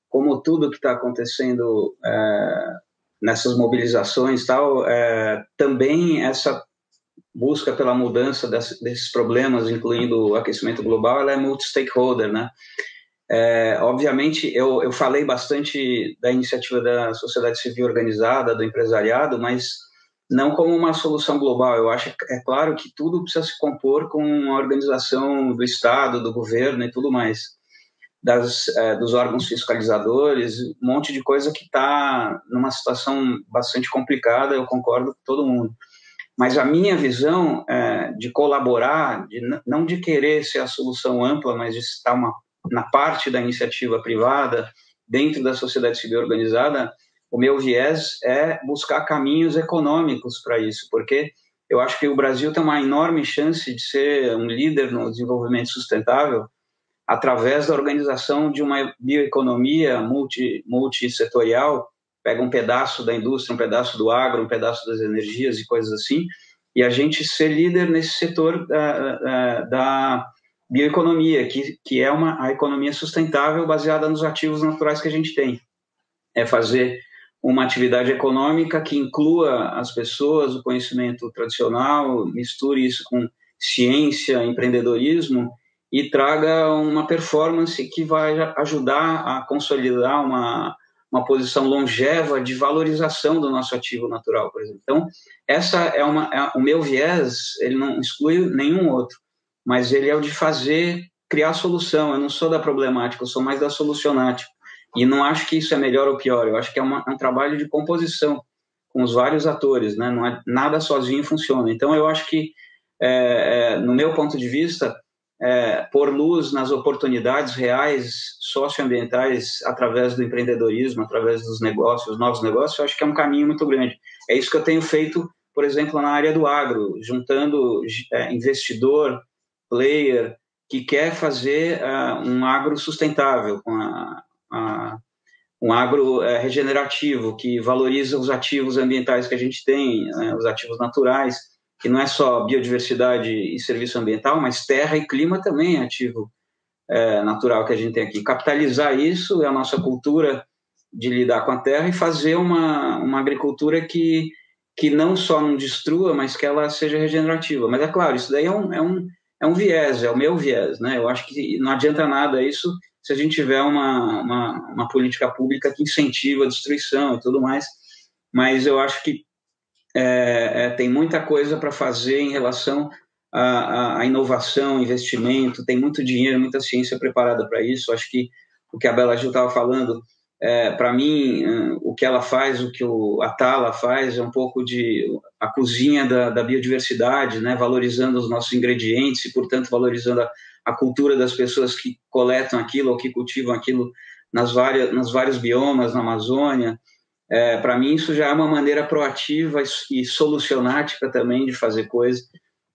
como tudo que está acontecendo é, nessas mobilizações tal, é, também essa busca pela mudança desse, desses problemas, incluindo o aquecimento global, ela é multi-stakeholder, né? É, obviamente, eu, eu falei bastante da iniciativa da sociedade civil organizada, do empresariado, mas não como uma solução global. Eu acho, é claro que tudo precisa se compor com a organização do Estado, do governo e tudo mais, das, é, dos órgãos fiscalizadores, um monte de coisa que está numa situação bastante complicada, eu concordo com todo mundo. Mas a minha visão é, de colaborar, de, não de querer ser a solução ampla, mas de estar uma, na parte da iniciativa privada, dentro da sociedade civil organizada, o meu viés é buscar caminhos econômicos para isso, porque eu acho que o Brasil tem uma enorme chance de ser um líder no desenvolvimento sustentável através da organização de uma bioeconomia multi, multissetorial, pega um pedaço da indústria, um pedaço do agro, um pedaço das energias e coisas assim, e a gente ser líder nesse setor da, da, da bioeconomia, que, que é uma a economia sustentável baseada nos ativos naturais que a gente tem. É fazer uma atividade econômica que inclua as pessoas, o conhecimento tradicional, misture isso com ciência, empreendedorismo e traga uma performance que vai ajudar a consolidar uma, uma posição longeva de valorização do nosso ativo natural, por exemplo. Então, essa é uma é, o meu viés, ele não exclui nenhum outro, mas ele é o de fazer criar solução. Eu não sou da problemática, eu sou mais da solucionática. E não acho que isso é melhor ou pior, eu acho que é, uma, é um trabalho de composição com os vários atores, né? Não é, nada sozinho funciona. Então, eu acho que, é, é, no meu ponto de vista, é, pôr luz nas oportunidades reais socioambientais através do empreendedorismo, através dos negócios, novos negócios, eu acho que é um caminho muito grande. É isso que eu tenho feito, por exemplo, na área do agro, juntando é, investidor, player, que quer fazer uh, um agro sustentável, com a, um agro é, regenerativo que valoriza os ativos ambientais que a gente tem, né, os ativos naturais, que não é só biodiversidade e serviço ambiental, mas terra e clima também é ativo é, natural que a gente tem aqui. Capitalizar isso é a nossa cultura de lidar com a terra e fazer uma, uma agricultura que, que não só não destrua, mas que ela seja regenerativa. Mas é claro, isso daí é um, é um, é um viés, é o meu viés. Né? Eu acho que não adianta nada isso se a gente tiver uma, uma, uma política pública que incentiva a destruição e tudo mais. Mas eu acho que é, é, tem muita coisa para fazer em relação à, inovação, investimento, tem muito dinheiro, muita ciência preparada para isso. Acho que o que a Bela Gil estava falando, é, para mim, o que ela faz, o que o, a Tala faz, é um pouco de a cozinha da, da biodiversidade, né? valorizando os nossos ingredientes e, portanto, valorizando a, a cultura das pessoas que coletam aquilo ou que cultivam aquilo nas várias, nos vários biomas na Amazônia. É, Para mim, isso já é uma maneira proativa e solucionática também de fazer coisa.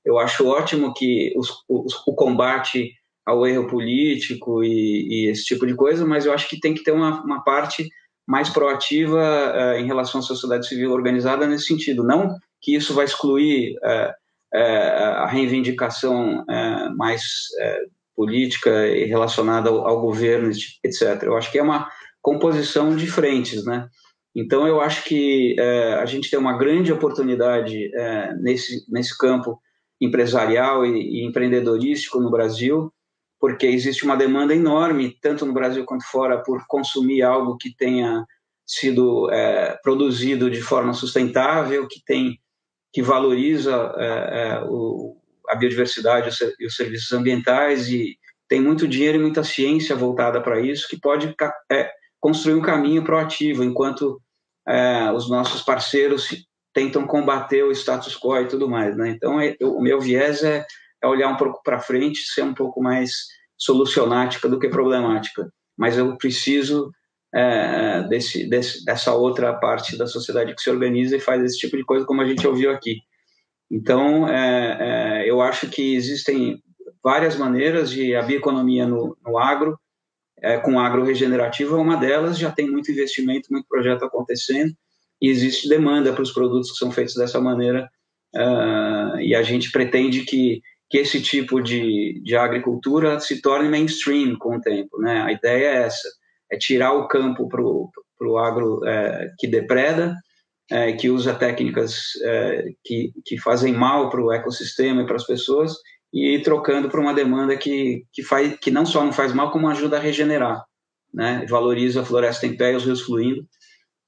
Eu acho ótimo que os, os, o combate ao erro político e, e, esse tipo de coisa, mas eu acho que tem que ter uma, uma parte mais proativa uh, em relação à sociedade civil organizada nesse sentido. Não que isso vai excluir uh, a reivindicação mais política e relacionada ao, ao, governo, etc. Eu acho que é uma composição de frentes, né? Então, eu acho que é, a gente tem uma grande oportunidade é, nesse, nesse campo empresarial e, e, empreendedorístico no Brasil, porque existe uma demanda enorme, tanto no Brasil quanto fora, por consumir algo que tenha sido é, produzido de forma sustentável, que tem que valoriza é, é, o, a biodiversidade e os serviços ambientais e tem muito dinheiro e muita ciência voltada para isso que pode é, construir um caminho proativo, enquanto é, os nossos parceiros tentam combater o status quo e tudo mais. Né? Então, é, o meu viés é, é olhar um pouco para frente, ser um pouco mais solucionática do que problemática. Mas eu preciso é, desse, desse, dessa outra parte da sociedade que se organiza e faz esse tipo de coisa, como a gente ouviu aqui. Então, é, é, eu acho que existem várias maneiras de a bioeconomia no, no agro é, com agro regenerativo é uma delas, já tem muito investimento, muito projeto acontecendo, e existe demanda para os produtos que são feitos dessa maneira, uh, e a gente pretende que, que esse tipo de, de agricultura se torne mainstream com o tempo. Né? A ideia é essa, é tirar o campo para o agro é, que depreda, é, que usa técnicas é, que, que fazem mal para o ecossistema e para as pessoas, e trocando para uma demanda que, que, faz, que não só não faz mal, como ajuda a regenerar, né? valoriza a floresta em pé e os rios fluindo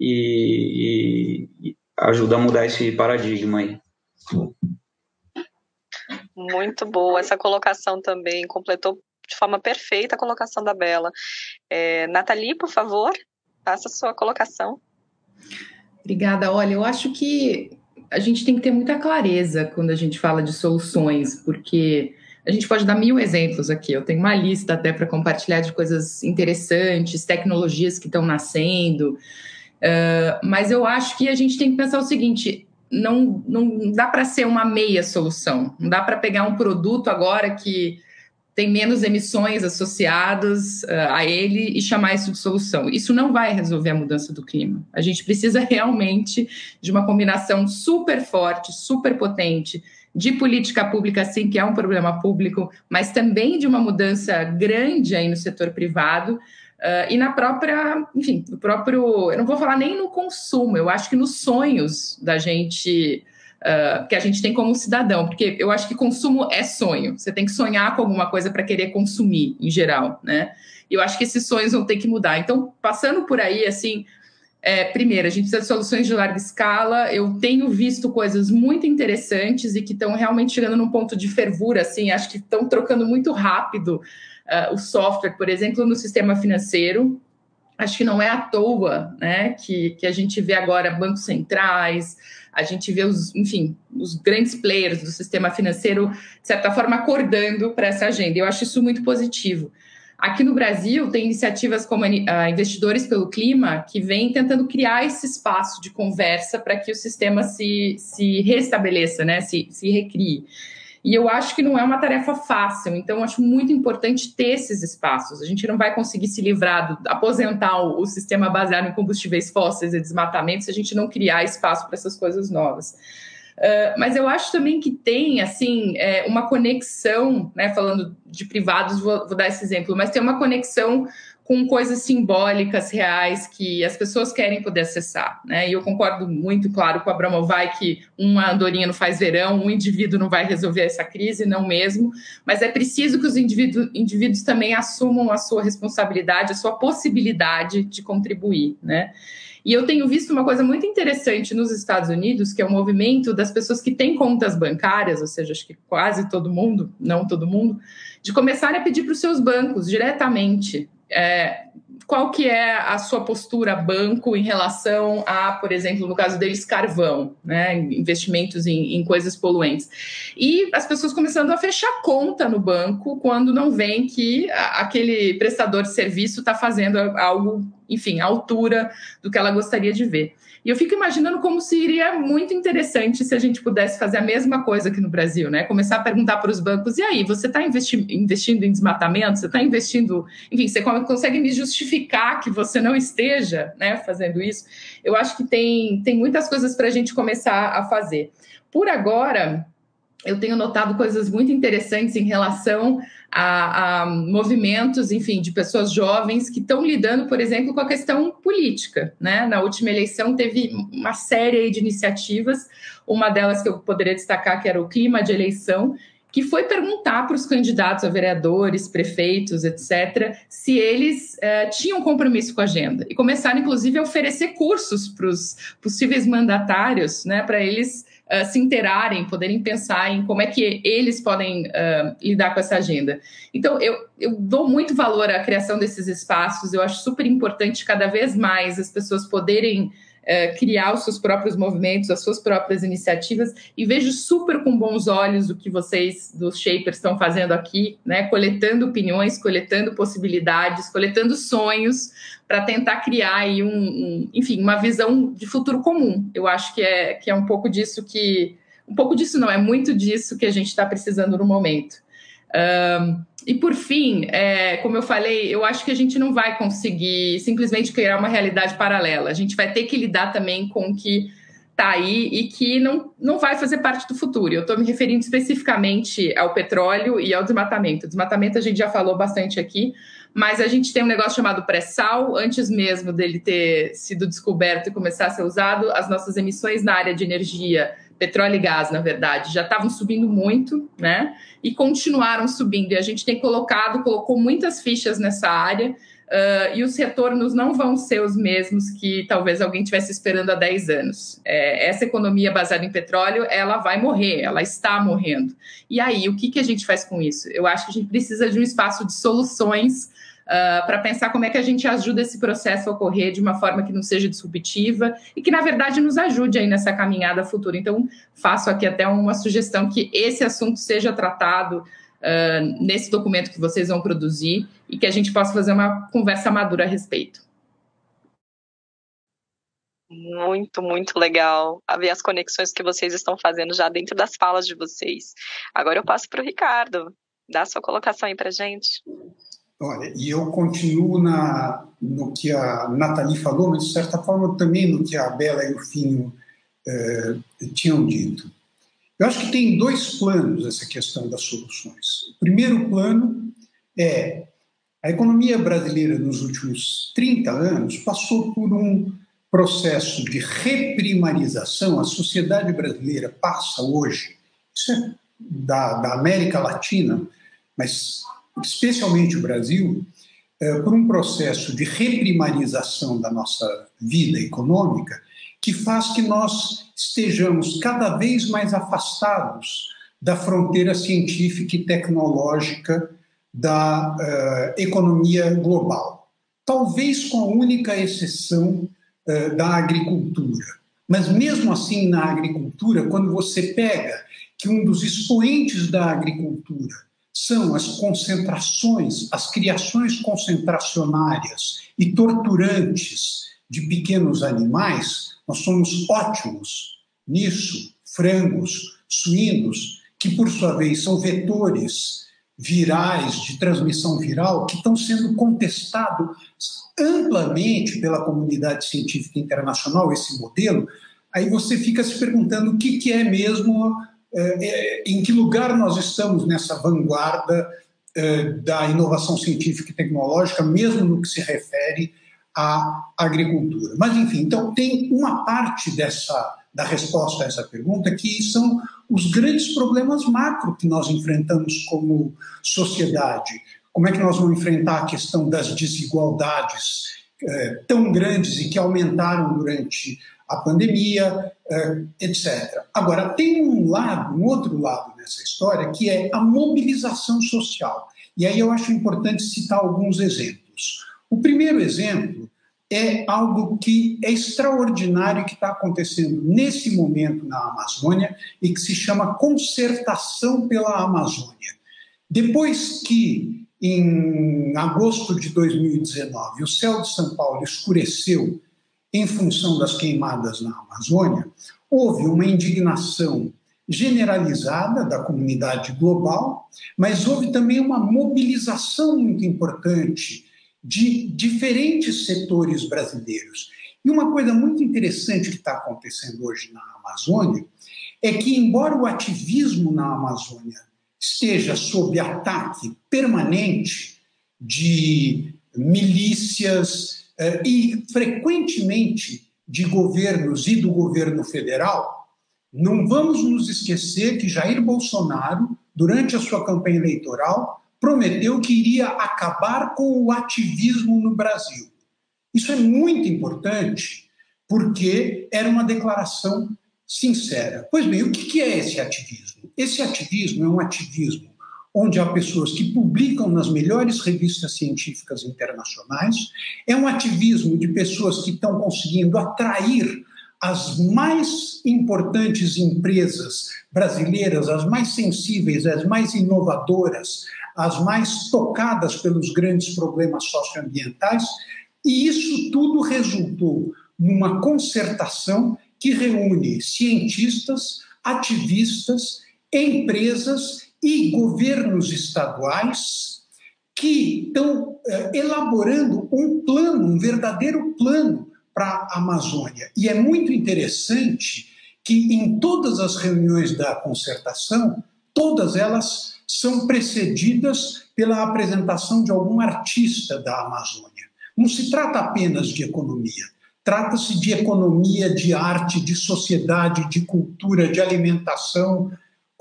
e, e ajuda a mudar esse paradigma aí. Muito boa essa colocação também, completou de forma perfeita a colocação da Bela. É, Nathalie, por favor, faça a sua colocação. Obrigada. Olha, eu acho que a gente tem que ter muita clareza quando a gente fala de soluções, porque a gente pode dar mil exemplos aqui. Eu tenho uma lista até para compartilhar de coisas interessantes, tecnologias que estão nascendo. Uh, mas eu acho que a gente tem que pensar o seguinte: não, não dá para ser uma meia solução. Não dá para pegar um produto agora que tem menos emissões associadas uh, a ele e chamar isso de solução. Isso não vai resolver a mudança do clima. A gente precisa realmente de uma combinação super forte, super potente de política pública, sim, que é um problema público, mas também de uma mudança grande aí no setor privado. Uh, e na própria, enfim, no próprio. Eu não vou falar nem no consumo, eu acho que nos sonhos da gente uh, que a gente tem como cidadão, porque eu acho que consumo é sonho. Você tem que sonhar com alguma coisa para querer consumir, em geral, né? E eu acho que esses sonhos vão ter que mudar. Então, passando por aí, assim, é, primeiro, a gente precisa de soluções de larga escala. Eu tenho visto coisas muito interessantes e que estão realmente chegando num ponto de fervura, assim, acho que estão trocando muito rápido uh, o software, por exemplo, no sistema financeiro. Acho que não é à toa né, que, que a gente vê agora bancos centrais, a gente vê os, enfim, os grandes players do sistema financeiro, de certa forma, acordando para essa agenda. Eu acho isso muito positivo. Aqui no Brasil, tem iniciativas como a Investidores pelo Clima, que vem tentando criar esse espaço de conversa para que o sistema se, se restabeleça, né? se, se recrie. E eu acho que não é uma tarefa fácil, então acho muito importante ter esses espaços. A gente não vai conseguir se livrar, do, aposentar o, o sistema baseado em combustíveis fósseis e desmatamento se a gente não criar espaço para essas coisas novas. Uh, mas eu acho também que tem, assim, é, uma conexão, né, falando de privados, vou, vou dar esse exemplo, mas tem uma conexão com coisas simbólicas, reais, que as pessoas querem poder acessar. Né? E eu concordo muito, claro, com a Abramovai que uma andorinha não faz verão, um indivíduo não vai resolver essa crise, não mesmo, mas é preciso que os indivíduos, indivíduos também assumam a sua responsabilidade, a sua possibilidade de contribuir. Né? E eu tenho visto uma coisa muito interessante nos Estados Unidos, que é o movimento das pessoas que têm contas bancárias, ou seja, acho que quase todo mundo, não todo mundo, de começarem a pedir para os seus bancos diretamente é, qual que é a sua postura banco em relação a, por exemplo, no caso deles, carvão, né, investimentos em, em, coisas poluentes. E as pessoas começando a fechar conta no banco quando não vem que aquele prestador de serviço está fazendo algo, enfim, à altura do que ela gostaria de ver. E eu fico imaginando como seria muito interessante se a gente pudesse fazer a mesma coisa aqui no Brasil, né? Começar a perguntar para os bancos: e aí, você está investi investindo em desmatamento? Você está investindo. Enfim, você consegue me justificar que você não esteja né, fazendo isso? Eu acho que tem, tem muitas coisas para a gente começar a fazer. Por agora, eu tenho notado coisas muito interessantes em relação a, a, movimentos, enfim, de pessoas jovens que estão lidando, por exemplo, com a questão política. Né? Na última eleição teve uma série de iniciativas, uma delas que eu poderia destacar, que era o clima de eleição, que foi perguntar para os candidatos a vereadores, prefeitos, etc., se eles eh, tinham compromisso com a agenda. E começaram, inclusive, a oferecer cursos para os possíveis mandatários, né, para eles uh, se interarem, poderem pensar em como é que eles podem uh, lidar com essa agenda. Então, eu, eu dou muito valor à criação desses espaços, eu acho super importante cada vez mais as pessoas poderem Uh, criar os seus próprios movimentos, as suas próprias iniciativas, e vejo super com bons olhos o que vocês dos Shapers estão fazendo aqui, né? Coletando opiniões, coletando possibilidades, coletando sonhos, para tentar criar aí um, um, enfim, uma visão de futuro comum. Eu acho que é, que é um pouco disso que. Um pouco disso não, é muito disso que a gente está precisando no momento. Um, e por fim, é, como eu falei, eu acho que a gente não vai conseguir simplesmente criar uma realidade paralela. A gente vai ter que lidar também com o que está aí e que não, não vai fazer parte do futuro. Eu estou me referindo especificamente ao petróleo e ao desmatamento. O desmatamento a gente já falou bastante aqui, mas a gente tem um negócio chamado pré-sal, antes mesmo dele ter sido descoberto e começar a ser usado, as nossas emissões na área de energia, petróleo e gás, na verdade, já estavam subindo muito, né? E continuaram subindo. E a gente tem colocado, colocou muitas fichas nessa área, uh, e os retornos não vão ser os mesmos que talvez alguém tivesse esperando há 10 anos. É, essa economia baseada em petróleo, ela vai morrer, ela está morrendo. E aí, o que, que a gente faz com isso? Eu acho que a gente precisa de um espaço de soluções uh, ah, para pensar como é que a gente ajuda esse processo a ocorrer de uma forma que não seja disruptiva e que, na verdade, nos ajude aí nessa caminhada futura. Então, faço aqui até uma sugestão que esse assunto seja tratado uh, nesse documento que vocês vão produzir e que a gente possa fazer uma conversa madura a respeito. Muito, muito legal a ver as conexões que vocês estão fazendo já dentro das falas de vocês. Agora eu passo para o Ricardo. Dá sua colocação aí para gente. Olha, e eu continuo na, no que a Nathalie falou, mas de certa forma também no que a Bela e o Finho eh, tinham dito. Eu acho que tem dois planos essa questão das soluções. O primeiro plano é a economia brasileira nos últimos 30 anos passou por um processo de reprimarização. A sociedade brasileira passa hoje, isso é da, da América Latina, mas especialmente o Brasil, é, por um processo de reprimarização da nossa vida econômica que faz que nós estejamos cada vez mais afastados da fronteira científica e tecnológica da uh, economia global. Talvez com a única exceção uh, da agricultura. Mas mesmo assim, na agricultura, quando você pega que um dos expoentes da agricultura são as concentrações, as criações concentracionárias e torturantes de pequenos animais, nós somos ótimos nisso, frangos, suínos, que por sua vez são vetores virais de transmissão viral que estão sendo contestados amplamente pela comunidade científica internacional esse modelo. Aí você fica se perguntando o que, que é mesmo, em que lugar nós estamos nessa vanguarda é, da inovação científica e tecnológica, mesmo no que se refere à agricultura. Mas, enfim, então tem uma parte dessa da resposta a essa pergunta que são os grandes problemas macro que nós enfrentamos como sociedade. Como é que nós vamos enfrentar a questão das desigualdades eh, tão grandes e que aumentaram durante a pandemia, eh, etc. Agora, tem um lado, um outro lado nessa história, que é a mobilização social. E aí eu acho importante citar alguns exemplos. O primeiro exemplo é algo que é extraordinário que está acontecendo nesse momento na Amazônia e que se chama concertação pela Amazônia. Depois que, em agosto de 2019, o céu de São Paulo escureceu em função das queimadas na Amazônia, houve uma indignação generalizada da comunidade global, mas houve também uma mobilização muito importante de diferentes setores brasileiros. E uma coisa muito interessante que está acontecendo hoje na Amazônia é que, embora o ativismo na Amazônia esteja sob ataque permanente de milícias e frequentemente de governos e do governo federal, não vamos nos esquecer que Jair Bolsonaro, durante a sua campanha eleitoral, prometeu que iria acabar com o ativismo no Brasil. Isso é muito importante porque era uma declaração sincera. Pois bem, o que é esse ativismo? Esse ativismo é um ativismo onde há pessoas que publicam nas melhores revistas científicas internacionais, é um ativismo de pessoas que estão conseguindo atrair as mais importantes empresas brasileiras, as mais sensíveis, as mais inovadoras, as mais tocadas pelos grandes problemas socioambientais, e isso tudo resultou numa concertação que reúne cientistas, ativistas, empresas e governos estaduais que estão eh, elaborando um plano, um verdadeiro plano para a Amazônia. E é muito interessante que em todas as reuniões da concertação, todas elas são precedidas pela apresentação de algum artista da Amazônia. Não se trata apenas de economia, trata-se de economia, de arte, de sociedade, de cultura, de alimentação.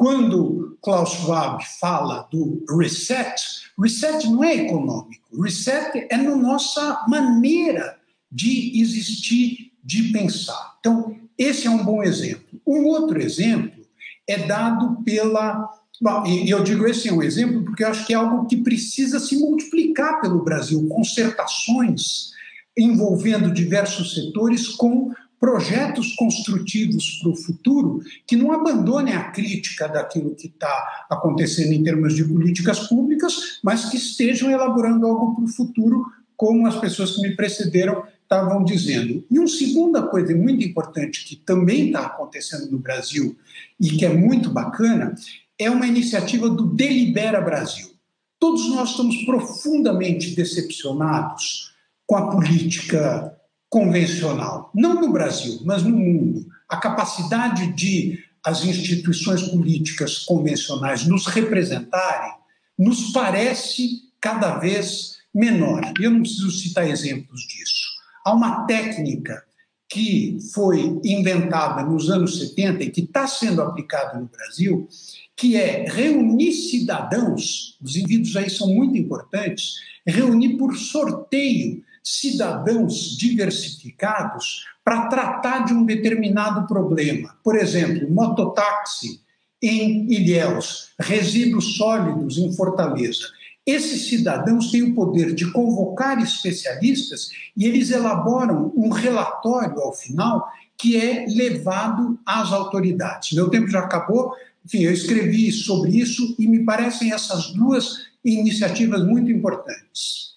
Quando Klaus Schwab fala do reset, reset não é econômico, reset é na nossa maneira de existir, de pensar. Então, esse é um bom exemplo. Um outro exemplo é dado pela Bom, e eu digo esse é um exemplo porque eu acho que é algo que precisa se multiplicar pelo Brasil, concertações envolvendo diversos setores com projetos construtivos para o futuro que não abandonem a crítica daquilo que está acontecendo em termos de políticas públicas, mas que estejam elaborando algo para o futuro, como as pessoas que me precederam estavam dizendo. E uma segunda coisa muito importante que também está acontecendo no Brasil e que é muito bacana é uma iniciativa do Delibera Brasil. Todos nós estamos profundamente decepcionados com a política convencional, não no Brasil, mas no mundo. A capacidade de as instituições políticas convencionais nos representarem nos parece cada vez menor. Eu não preciso citar exemplos disso. Há uma técnica que foi inventada nos anos 70 e que está sendo aplicada no Brasil, que é reunir cidadãos, os indivíduos aí são muito importantes, reunir por sorteio cidadãos diversificados para tratar de um determinado problema. Por exemplo, mototáxi em Ilhéus, resíduos sólidos em Fortaleza. Esses cidadãos têm o poder de convocar especialistas e eles elaboram um relatório ao final que é levado às autoridades. Meu tempo já acabou, enfim, eu escrevi sobre isso e me parecem essas duas iniciativas muito importantes.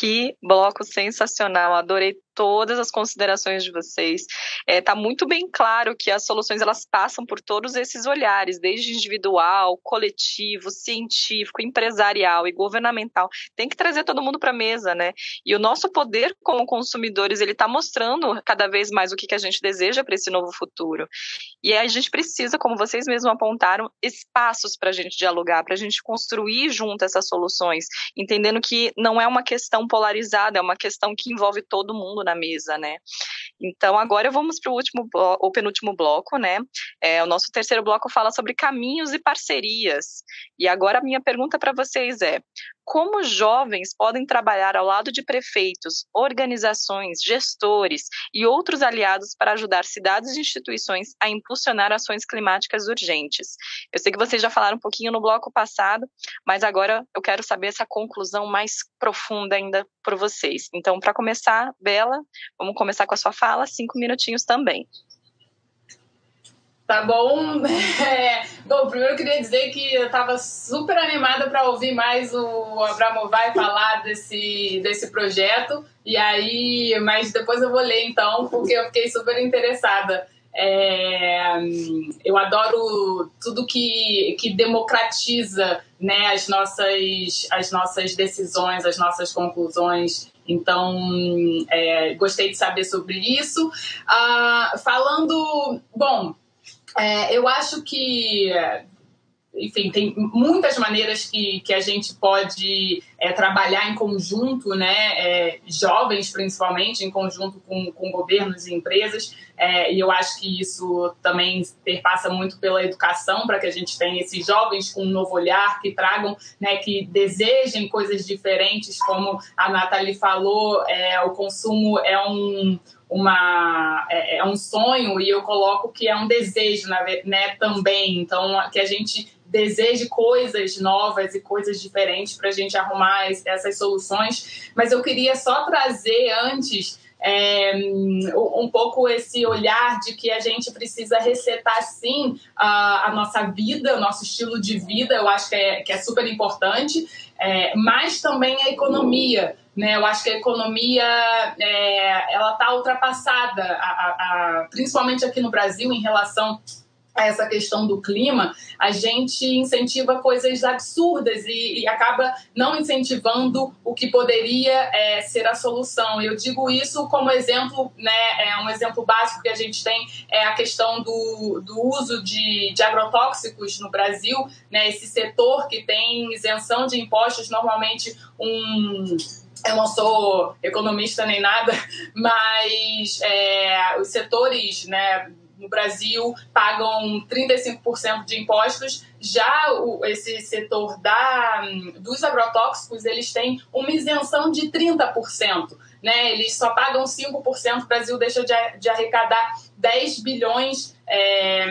Que bloco sensacional, adorei todas as considerações de vocês. Está é, tá muito bem claro que as soluções elas passam por todos esses olhares, desde individual, coletivo, científico, empresarial e governamental. Tem que trazer todo mundo para a mesa, né? E o nosso poder como consumidores ele está mostrando cada vez mais o que, que a gente deseja para esse novo futuro. E a gente precisa, como vocês mesmos apontaram, espaços para a gente dialogar, para a gente construir junto essas soluções, entendendo que não é uma questão polarizada, é uma questão que envolve todo mundo na mesa, né? Então, agora vamos para o último bloco, o penúltimo bloco, né? É, o nosso terceiro bloco fala sobre caminhos e parcerias. E agora a minha pergunta para vocês é: como jovens podem trabalhar ao lado de prefeitos, organizações, gestores e outros aliados para ajudar cidades e instituições a impulsionar ações climáticas urgentes? Eu sei que vocês já falaram um pouquinho no bloco passado, mas agora eu quero saber essa conclusão mais profunda ainda por vocês. Então, para começar, Bela, vamos começar com a sua fala, cinco minutinhos também. Tá bom? É, bom, primeiro eu queria dizer que eu estava super animada para ouvir mais o Abramovai falar desse, desse projeto. E aí, mas depois eu vou ler então, porque eu fiquei super interessada. É, eu adoro tudo que, que democratiza né, as, nossas, as nossas decisões, as nossas conclusões. Então, é, gostei de saber sobre isso. Ah, falando, bom, é, eu acho que enfim, tem muitas maneiras que, que a gente pode é, trabalhar em conjunto, né, é, jovens principalmente, em conjunto com, com governos e empresas, é, e eu acho que isso também perpassa muito pela educação, para que a gente tenha esses jovens com um novo olhar, que tragam, né, que desejem coisas diferentes, como a Nathalie falou, é, o consumo é um, uma é, é, um sonho e eu coloco que é um desejo né, também então que a gente deseje coisas novas e coisas diferentes para a gente arrumar essas soluções. Mas eu queria só trazer antes é, um pouco esse olhar de que a gente precisa resetar sim a, a, nossa vida, o nosso estilo de vida, eu acho que é, que é super importante, é, mas também a economia. Né? Eu acho que a economia é, ela está ultrapassada, a, a, principalmente aqui no Brasil, em relação essa questão do clima, a gente incentiva coisas absurdas e, e acaba não incentivando o que poderia é, ser a solução. Eu digo isso como exemplo, né, é um exemplo básico que a gente tem é a questão do, do uso de, de agrotóxicos no Brasil, né, esse setor que tem isenção de impostos, normalmente um eu não sou economista nem nada, mas é, os setores né, no Brasil pagam 35% de impostos. Já o, esse setor da, dos agrotóxicos, eles têm uma isenção de 30%. Né? Eles só pagam 5%, o Brasil deixa de, de arrecadar 10 bilhões é,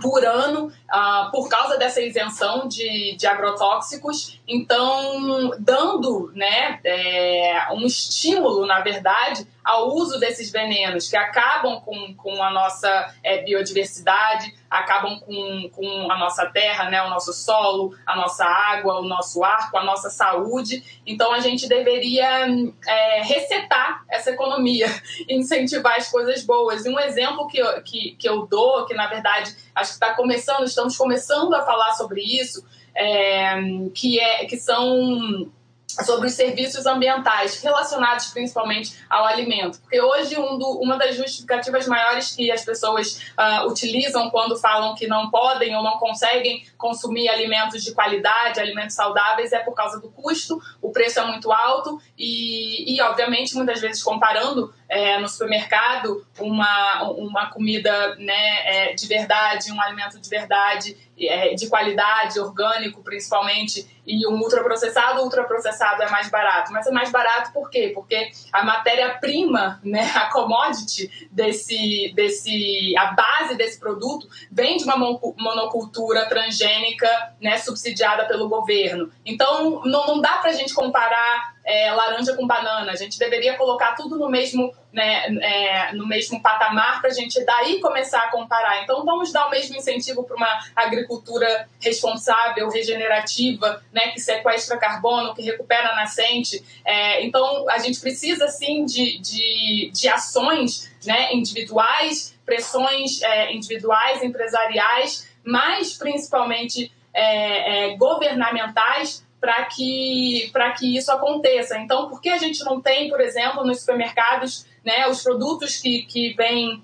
por ano uh, por causa dessa isenção de, de agrotóxicos, então dando né, é, um estímulo, na verdade, ao uso desses venenos que acabam com, com a nossa é, biodiversidade, acabam com, com a nossa terra, né, o nosso solo, a nossa água, o nosso ar, com a nossa saúde. Então a gente deveria é, resetar essa economia, incentivar as coisas boas. E um exemplo que que, que eu dou, que na verdade acho que está começando, estamos começando a falar sobre isso, é, que, é, que são sobre os serviços ambientais relacionados principalmente ao alimento. Porque hoje um do, uma das justificativas maiores que as pessoas uh, utilizam quando falam que não podem ou não conseguem consumir alimentos de qualidade, alimentos saudáveis, é por causa do custo, o preço é muito alto e, e obviamente, muitas vezes comparando é, no supermercado uma, uma comida né, é, de verdade, um alimento de verdade, é, de qualidade, orgânico principalmente, e um ultraprocessado, o ultraprocessado é mais barato. Mas é mais barato por quê? Porque a matéria-prima, né, a commodity desse, desse, a base desse produto vem de uma monocultura transgênica né, subsidiada pelo governo. Então, não, não dá para a gente comparar é, laranja com banana. A gente deveria colocar tudo no mesmo, né, é, no mesmo patamar para a gente daí começar a comparar. Então, vamos dar o mesmo incentivo para uma agricultura responsável, regenerativa, né, que sequestra carbono, que recupera a nascente. É, então, a gente precisa, sim, de, de, de ações né, individuais, pressões é, individuais, empresariais, mas principalmente é, é, governamentais para que, que isso aconteça. Então, por que a gente não tem, por exemplo, nos supermercados, né, os produtos que, que vêm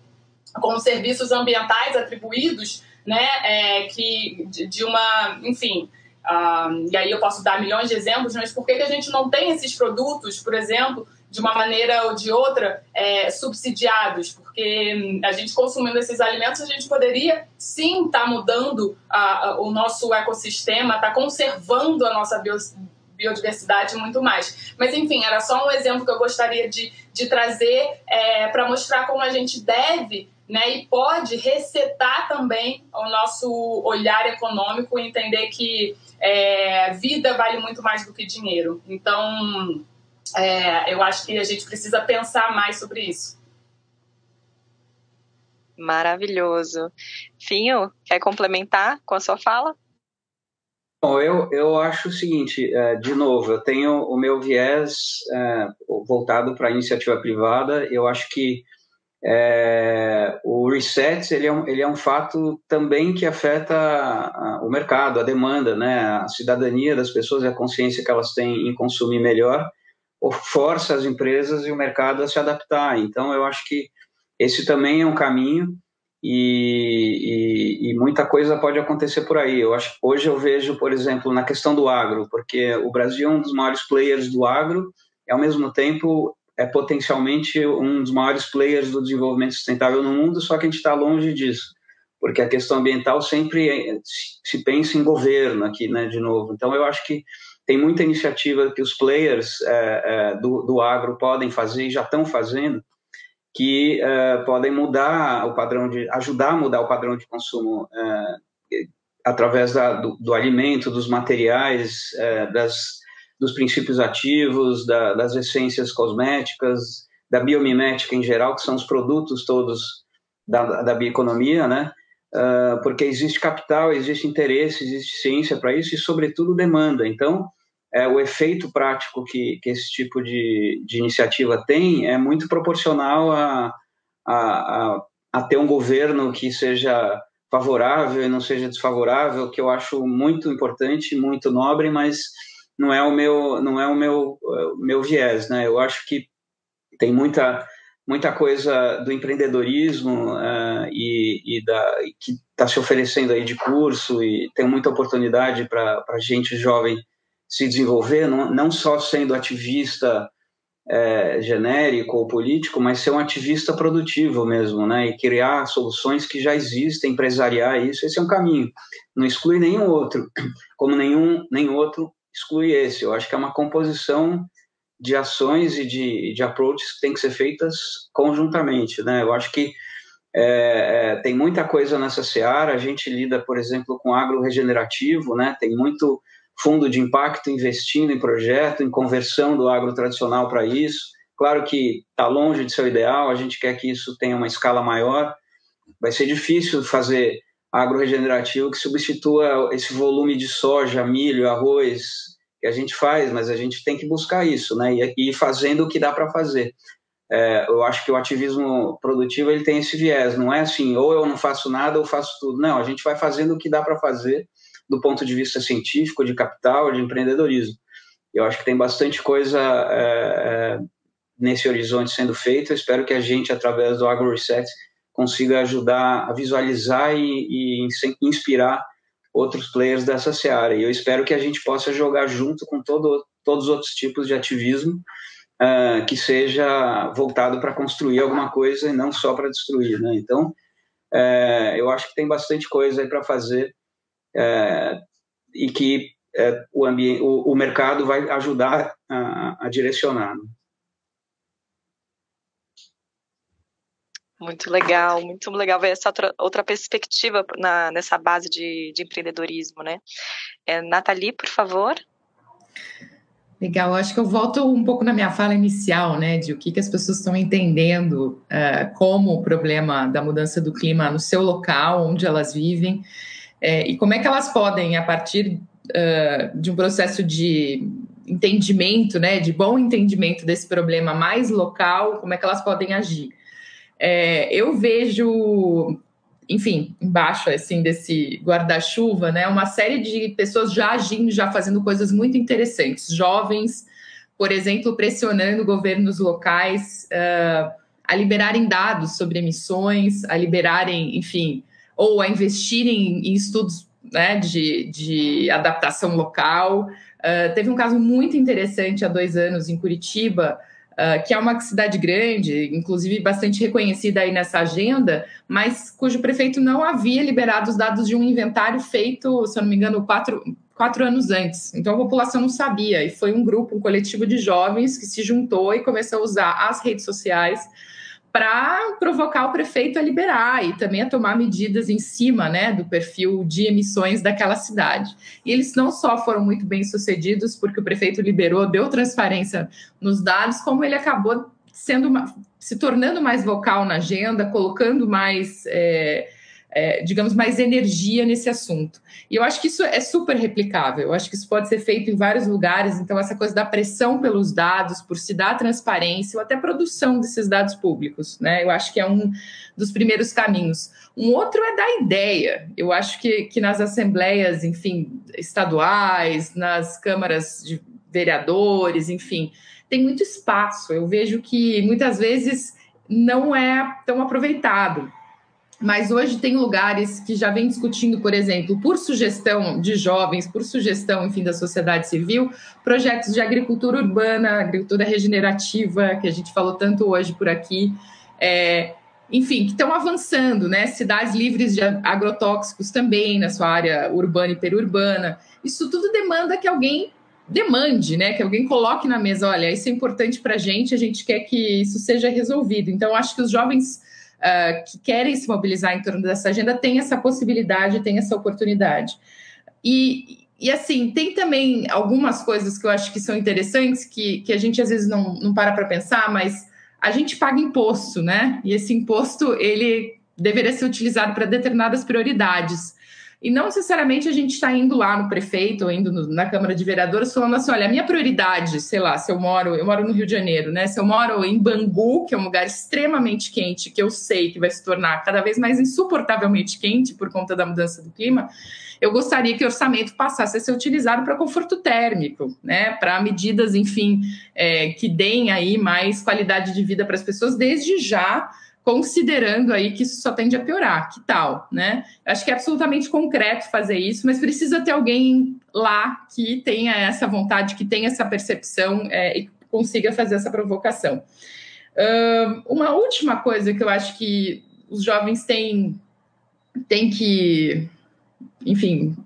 com serviços ambientais atribuídos, né, é, que de, de uma, enfim, uh, e aí eu posso dar milhões de exemplos, mas por que, que a gente não tem esses produtos, por exemplo, de uma maneira ou de outra, é, subsidiados, porque a gente consumindo esses alimentos, a gente poderia sim estar tá mudando a, a, o nosso ecossistema, estar tá conservando a nossa biodiversidade muito mais. Mas, enfim, era só um exemplo que eu gostaria de, de trazer é, para mostrar como a gente deve né, e pode resetar também o nosso olhar econômico e entender que é, vida vale muito mais do que dinheiro. Então, é, eu acho que a gente precisa pensar mais sobre isso. Maravilhoso. Finho, quer complementar com a sua fala? Bom, eu, eu acho o seguinte, é, de novo, eu tenho o meu viés é, voltado para a iniciativa privada, eu acho que é, o reset ele é, um, ele é um fato também que afeta o mercado, a demanda, né, a cidadania das pessoas e a consciência que elas têm em consumir melhor, força as empresas e o mercado a se adaptar. Então, eu acho que esse também é um caminho e, e, e, muita coisa pode acontecer por aí. Eu acho hoje eu vejo, por exemplo, na questão do agro, porque o Brasil é um dos maiores players do agro e ao mesmo tempo é potencialmente um dos maiores players do desenvolvimento sustentável no mundo, só que a gente está longe disso, porque a questão ambiental sempre se pensa em governo aqui, né, de novo. Então eu acho que tem muita iniciativa que os players é, é, do, do agro podem fazer e já estão fazendo, que é, podem mudar o padrão de, ajudar a mudar o padrão de consumo é, através da, do, do, alimento, dos materiais, é, das, dos princípios ativos, da, das essências cosméticas, da biomimética em geral, que são os produtos todos da, da bioeconomia, né? Uh, porque existe capital, existe interesse, existe ciência para isso e, sobretudo, demanda. Então, é, o efeito prático que, que esse tipo de, de iniciativa tem é muito proporcional a, a, a, a ter um governo que seja favorável e não seja desfavorável, que eu acho muito importante, muito nobre, mas não é o meu não é o meu meu viés, né? Eu acho que tem muita muita coisa do empreendedorismo uh, e, e, da, que está se oferecendo aí de curso e tem muita oportunidade para gente jovem se desenvolver, não, não só sendo ativista é, genérico ou político, mas ser um ativista produtivo mesmo, né? E criar soluções que já existem, empresariar isso, esse é um caminho. Não exclui nenhum outro, como nenhum, nenhum outro exclui esse. Eu acho que é uma composição de ações e de, de approaches que têm que ser feitas conjuntamente, né? Eu acho que é, é, tem muita coisa nessa seara. A gente lida, por exemplo, com agro regenerativo, né? Tem muito fundo de impacto investindo em projeto, em conversão do agro tradicional para isso. Claro que está longe de ser o ideal. A gente quer que isso tenha uma escala maior. Vai ser difícil fazer agro regenerativo que substitua esse volume de soja, milho, arroz, que a gente faz, mas a gente tem que buscar isso, né? E, ir fazendo o que dá para fazer. É, eu acho que o ativismo produtivo ele tem esse viés, não é assim, ou eu não faço nada ou faço tudo. Não, a gente vai fazendo o que dá para fazer do ponto de vista científico, de capital, de empreendedorismo. Eu acho que tem bastante coisa é, é, nesse horizonte sendo feita. Eu espero que a gente, através do Agro Reset, consiga ajudar a visualizar e, e inspirar outros players dessa seara. E eu espero que a gente possa jogar junto com todo, todos os outros tipos de ativismo uh, que seja voltado para construir alguma coisa e não só para destruir. Né? Então, uh, eu acho que tem bastante coisa aí para fazer uh, e que o, ambiente, o, o, mercado vai ajudar a, a direcionar. Né? Muito legal, muito legal ver essa outra, outra perspectiva na, nessa base de, de empreendedorismo, né? É, Nathalie, por favor. Legal, acho que eu volto um pouco na minha fala inicial, né, de o que, que as pessoas estão entendendo uh, como o problema da mudança do clima no seu local, onde elas vivem, é, e como é que elas podem, a partir uh, de um processo de entendimento, né, de bom entendimento desse problema mais local, como é que elas podem agir. É, eu vejo enfim, embaixo assim desse guarda-chuva, né, uma série de pessoas já agindo, já fazendo coisas muito interessantes, jovens, por exemplo, pressionando governos locais uh, a liberarem dados sobre emissões, a liberarem, enfim, ou a investirem em estudos né, de, de adaptação local. Uh, teve um caso muito interessante há dois anos em Curitiba, Uh, que é uma cidade grande, inclusive bastante reconhecida aí nessa agenda, mas cujo prefeito não havia liberado os dados de um inventário feito, se eu não me engano, quatro, quatro anos antes. Então a população não sabia, e foi um grupo, um coletivo de jovens que se juntou e começou a usar as redes sociais para provocar o prefeito a liberar e também a tomar medidas em cima né, do perfil de emissões daquela cidade. E eles não só foram muito bem sucedidos, porque o prefeito liberou, deu transparência nos dados, como ele acabou sendo se tornando mais vocal na agenda, colocando mais. É, é, digamos, mais energia nesse assunto. E eu acho que isso é super replicável, eu acho que isso pode ser feito em vários lugares, então essa coisa da pressão pelos dados, por se dar transparência ou até produção desses dados públicos, né? Eu acho que é um dos primeiros caminhos. Um outro é da ideia. Eu acho que, que nas assembleias, enfim, estaduais, nas câmaras de vereadores, enfim, tem muito espaço. Eu vejo que muitas vezes não é tão aproveitado mas hoje tem lugares que já vem discutindo, por exemplo, por sugestão de jovens, por sugestão, enfim, da sociedade civil, projetos de agricultura urbana, agricultura regenerativa, que a gente falou tanto hoje por aqui, é, enfim, que estão avançando, né? Cidades livres de agrotóxicos também na sua área urbana e perurbana. Isso tudo demanda que alguém demande, né? Que alguém coloque na mesa, olha, isso é importante para a gente, a gente quer que isso seja resolvido. Então, acho que os jovens uh, que querem se mobilizar em torno dessa agenda têm essa possibilidade, têm essa oportunidade. E, e assim, tem também algumas coisas que eu acho que são interessantes, que, que a gente às vezes não, não para para pensar, mas a gente paga imposto, né? E esse imposto, ele deveria ser utilizado para determinadas prioridades. E não necessariamente a gente está indo lá no prefeito ou indo no, na Câmara de Vereadores falando assim: olha, a minha prioridade, sei lá, se eu moro, eu moro no Rio de Janeiro, né? Se eu moro em Bangu, que é um lugar extremamente quente, que eu sei que vai se tornar cada vez mais insuportavelmente quente por conta da mudança do clima, eu gostaria que o orçamento passasse a ser utilizado para conforto térmico, né? Para medidas, enfim, é, que deem aí mais qualidade de vida para as pessoas desde já considerando aí que isso só tende a piorar. Que tal, né? Acho que é absolutamente concreto fazer isso, mas precisa ter alguém lá que tenha essa vontade, que tenha essa percepção é, e consiga fazer essa provocação. Uh, uma última coisa que eu acho que os jovens têm, têm que, enfim,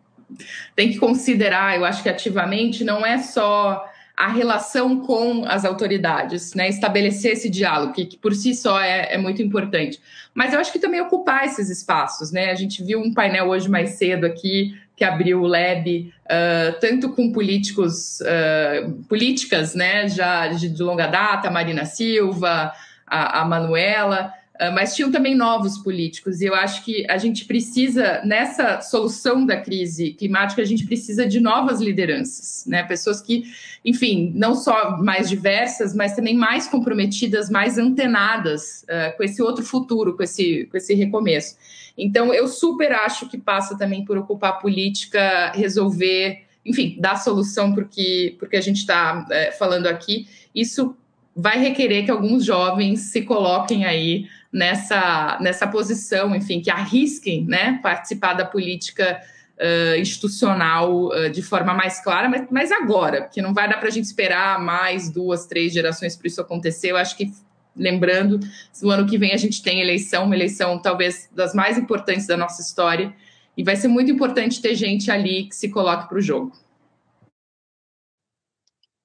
têm que considerar, eu acho que ativamente, não é só a relação com as autoridades, né? estabelecer esse diálogo, que, por si só é, é, muito importante. Mas eu acho que também ocupar esses espaços. Né? A gente viu um painel hoje mais cedo aqui que abriu o Lab, uh, tanto com políticos, uh, políticas né, já de, longa data, Marina Silva, a, a Manuela, mas tinham também novos políticos, e eu acho que a gente precisa, nessa solução da crise climática, a gente precisa de novas lideranças, né? Pessoas que, enfim, não só mais diversas, mas também mais comprometidas, mais antenadas uh, com esse outro futuro, com esse, com esse recomeço. Então, eu super acho que passa também por ocupar a política, resolver, enfim, dar solução porque porque a gente está é, falando aqui. Isso vai requerer que alguns jovens se coloquem aí nessa, nessa posição, enfim, que arrisquem né, participar da política uh, institucional uh, de forma mais clara, mas, mas agora, porque não vai dar para a gente esperar mais duas, três gerações para isso acontecer. Eu acho que, lembrando, no ano que vem a gente tem eleição, uma eleição talvez das mais importantes da nossa história, e vai ser muito importante ter gente ali que se coloque para o jogo.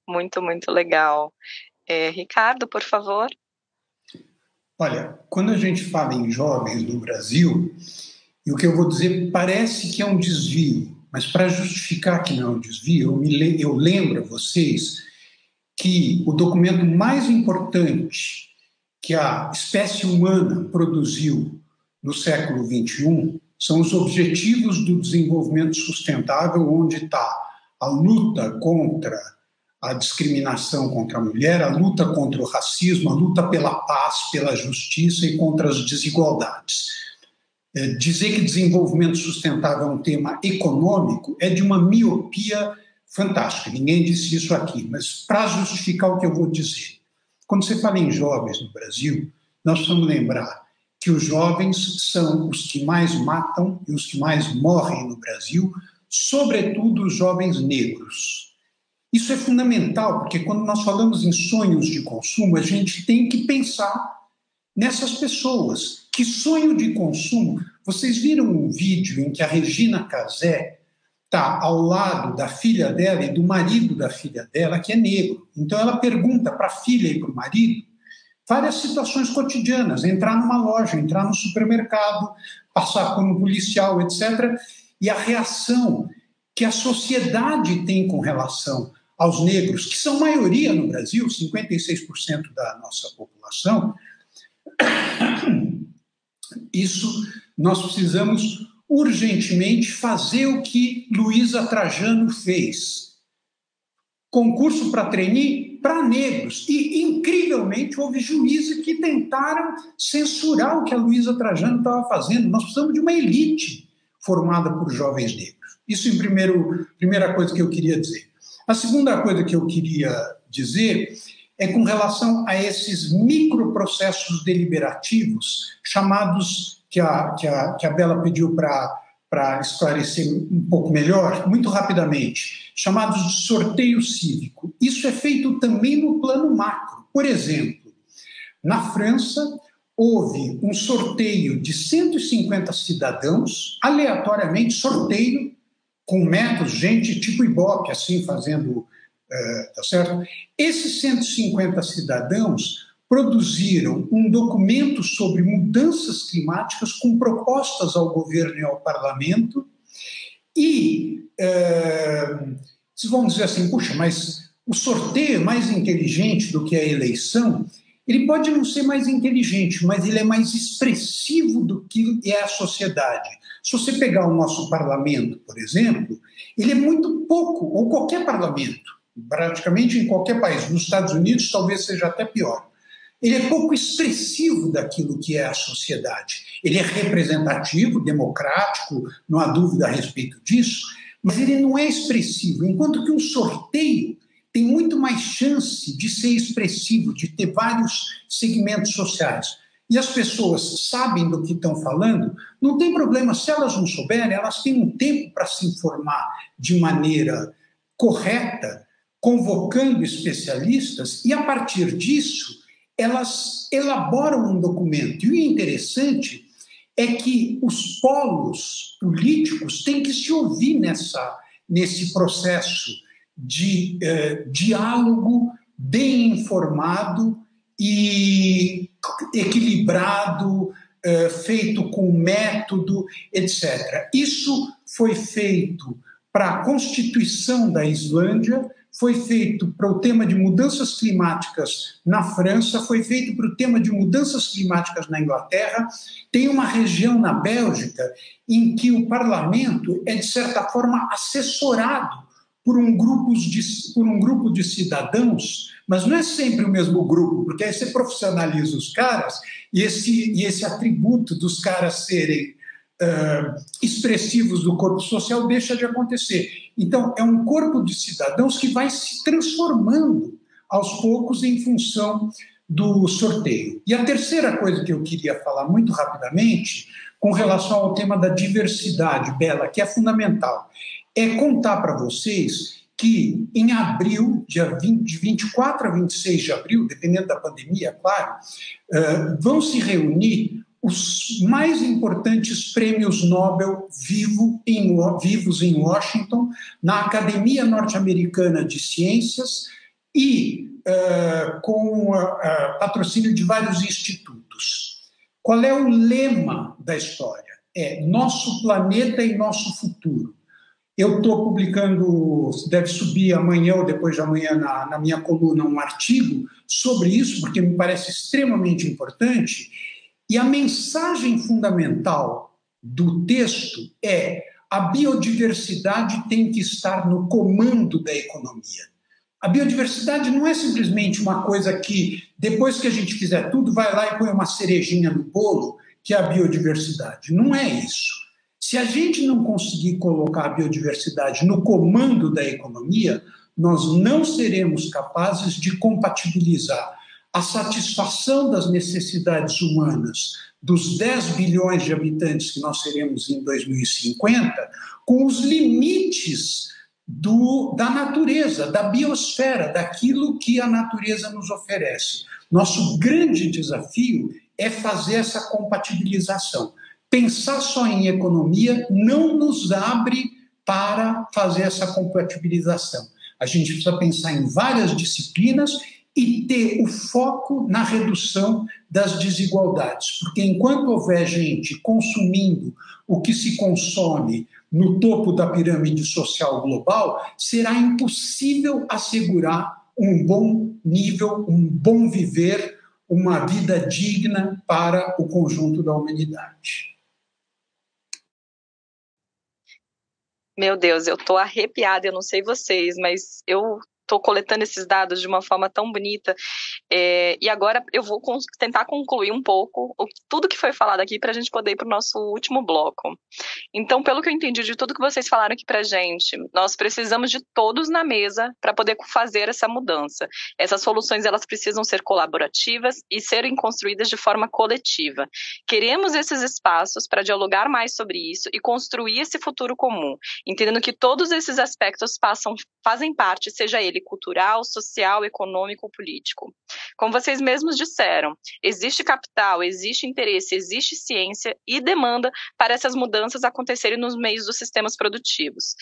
Muito, muito legal. É, Ricardo, por favor. Olha, quando a gente fala em jovens no Brasil, e o que eu vou dizer parece que é um desvio, mas para justificar que não é um desvio, eu, me, eu lembro a vocês que o documento mais importante que a espécie humana produziu no século XXI são os Objetivos do Desenvolvimento Sustentável, onde está a luta contra a discriminação contra a mulher, a luta contra o racismo, a luta pela paz, pela justiça e contra as desigualdades. É, dizer que desenvolvimento sustentável é um tema econômico é de uma miopia fantástica. Ninguém disse isso aqui, mas para justificar o que eu vou dizer. Quando você fala em jovens no Brasil, nós precisamos lembrar que os jovens são os que mais matam e os que mais morrem no Brasil, sobretudo os jovens negros. Isso é fundamental, porque quando nós falamos em sonhos de consumo, a gente tem que pensar nessas pessoas. Que sonho de consumo? Vocês viram um vídeo em que a Regina Casé está ao lado da filha dela e do marido da filha dela, que é negro. Então ela pergunta para a filha e para o marido várias situações cotidianas, entrar numa loja, entrar no supermercado, passar como policial, etc. E a reação que a sociedade tem com relação aos negros, que são maioria no Brasil, 56% da nossa população, isso nós precisamos urgentemente fazer o que Luísa Trajano fez. Concurso para trainee para negros. E, incrivelmente, houve juízes que tentaram censurar o que a Luísa Trajano estava fazendo. Nós precisamos de uma elite formada por jovens negros. Isso em primeiro, primeira coisa que eu queria dizer. A segunda coisa que eu queria dizer é com relação a esses microprocessos deliberativos, chamados, que a, que a, que a Bela pediu para esclarecer um pouco melhor, muito rapidamente, chamados de sorteio cívico. Isso é feito também no plano macro. Por exemplo, na França, houve um sorteio de 150 cidadãos, aleatoriamente, sorteio com métodos, gente tipo Ibope, assim, fazendo. É, tá certo? Esses 150 cidadãos produziram um documento sobre mudanças climáticas com propostas ao governo e ao parlamento. E é, vocês vão dizer assim: puxa, mas o sorteio é mais inteligente do que a eleição. Ele pode não ser mais inteligente, mas ele é mais expressivo do que é a sociedade. Se você pegar o nosso parlamento, por exemplo, ele é muito pouco, ou qualquer parlamento, praticamente em qualquer país, nos Estados Unidos talvez seja até pior. Ele é pouco expressivo daquilo que é a sociedade. Ele é representativo, democrático, não há dúvida a respeito disso, mas ele não é expressivo. Enquanto que um sorteio tem muito mais chance de ser expressivo, de ter vários segmentos sociais e as pessoas sabem do que estão falando, não tem problema. Se elas não souberem, elas têm um tempo para se informar de maneira correta, convocando especialistas, e a partir disso, elas elaboram um documento. E o interessante é que os polos políticos têm que se ouvir nessa, nesse processo de eh, diálogo bem informado e equilibrado, eh, feito com método, etc. Isso foi feito para a Constituição da Islândia, foi feito para o tema de mudanças climáticas na França, foi feito para o tema de mudanças climáticas na Inglaterra. Tem uma região na Bélgica em que o parlamento é, de certa forma, assessorado por um grupo de, por um grupo de cidadãos mas não é sempre o mesmo grupo, porque aí você profissionaliza os caras e esse, e esse atributo dos caras serem uh, expressivos do corpo social deixa de acontecer. Então, é um corpo de cidadãos que vai se transformando aos poucos em função do sorteio. E a terceira coisa que eu queria falar muito rapidamente, com relação ao tema da diversidade, Bela, que é fundamental, é contar para vocês que em abril, dia 20, de 24 a 26 de abril, dependendo da pandemia, é claro, uh, vão se reunir os mais importantes prêmios Nobel vivo em, vivos em Washington, na Academia Norte-Americana de Ciências e uh, com uh, patrocínio de vários institutos. Qual é o lema da história? É nosso planeta e nosso futuro. Eu estou publicando, deve subir amanhã ou depois de amanhã na, na minha coluna um artigo sobre isso, porque me parece extremamente importante. E a mensagem fundamental do texto é a biodiversidade tem que estar no comando da economia. A biodiversidade não é simplesmente uma coisa que, depois que a gente fizer tudo, vai lá e põe uma cerejinha no bolo, que é a biodiversidade. Não é isso. Se a gente não conseguir colocar a biodiversidade no comando da economia, nós não seremos capazes de compatibilizar a satisfação das necessidades humanas dos 10 bilhões de habitantes que nós seremos em 2050 com os limites do, da natureza, da biosfera, daquilo que a natureza nos oferece. Nosso grande desafio é fazer essa compatibilização. Pensar só em economia não nos abre para fazer essa compatibilização. A gente precisa pensar em várias disciplinas e ter o foco na redução das desigualdades, porque enquanto houver gente consumindo o que se consome no topo da pirâmide social global, será impossível assegurar um bom nível, um bom viver, uma vida digna para o conjunto da humanidade. Meu Deus, eu tô arrepiada, eu não sei vocês, mas eu estou coletando esses dados de uma forma tão bonita. É, e agora eu vou tentar concluir um pouco o, tudo que foi falado aqui para a gente poder ir para o nosso último bloco. Então, pelo que eu entendi de tudo que vocês falaram aqui para gente, nós precisamos de todos na mesa para poder fazer essa mudança. Essas soluções elas precisam ser colaborativas e serem construídas de forma coletiva. Queremos esses espaços para dialogar mais sobre isso e construir esse futuro comum, entendendo que todos esses aspectos passam, fazem parte, seja ele cultural, social, econômico político. Como vocês mesmos disseram, existe capital, existe interesse, existe ciência e demanda para essas mudanças acontecerem nos meios dos sistemas produtivos.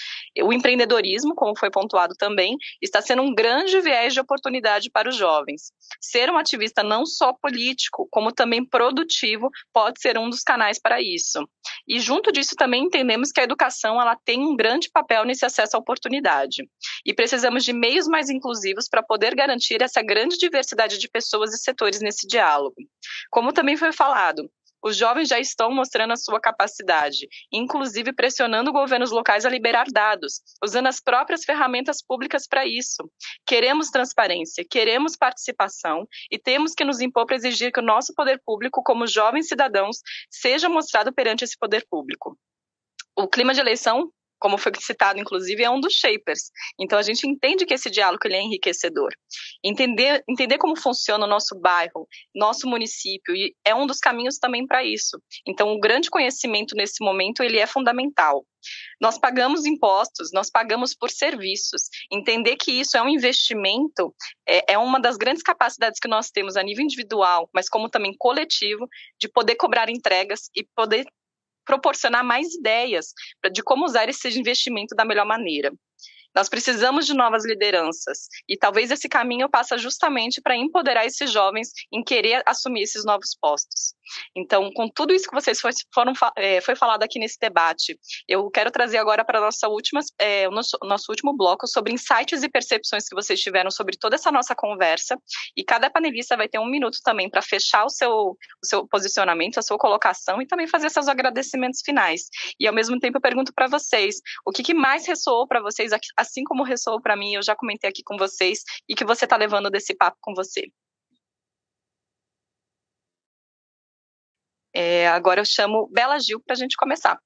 O empreendedorismo, como foi pontuado também, está sendo um grande viés de oportunidade para os jovens. Ser um ativista não só político, como também produtivo, pode ser um dos canais para isso. E junto disso também entendemos que a educação ela tem um grande papel nesse acesso à oportunidade. E precisamos de meios mais inclusivos para poder garantir essa grande diversidade de pessoas e setores nesse diálogo. Como também foi falado, os jovens já estão mostrando a sua capacidade, inclusive pressionando governos locais a liberar dados, usando as próprias ferramentas públicas para isso. Queremos transparência, queremos participação e temos que nos impor para exigir que o nosso poder público, como jovens cidadãos, seja mostrado perante esse poder público. O clima de eleição como foi citado, inclusive, é um dos shapers. Então, a gente entende que esse diálogo ele é enriquecedor. Entender, entender como funciona o nosso bairro, nosso município, e é um dos caminhos também para isso. Então, o grande conhecimento nesse momento, ele é fundamental. Nós pagamos impostos, nós pagamos por serviços. Entender que isso é um investimento é, é, uma das grandes capacidades que nós temos a nível individual, mas como também coletivo, de poder cobrar entregas e poder proporcionar mais ideias de como usar esse investimento da melhor maneira. Nós precisamos de novas lideranças e talvez esse caminho passa justamente para empoderar esses jovens em querer assumir esses novos postos. Então, com tudo isso que vocês foram é, foi falado aqui nesse debate, eu quero trazer agora para nossa última, é, o nosso, nosso último bloco sobre insights e percepções que vocês tiveram sobre toda essa nossa conversa. E cada panelista vai ter um minuto também para fechar o seu, o seu posicionamento, a sua colocação e também fazer seus agradecimentos finais. E ao mesmo tempo eu pergunto para vocês, o que, que mais ressoou para vocês, assim como ressoou para mim, eu já comentei aqui com vocês, e que você está levando desse papo com você? É, agora eu chamo Bela Gil para a gente começar.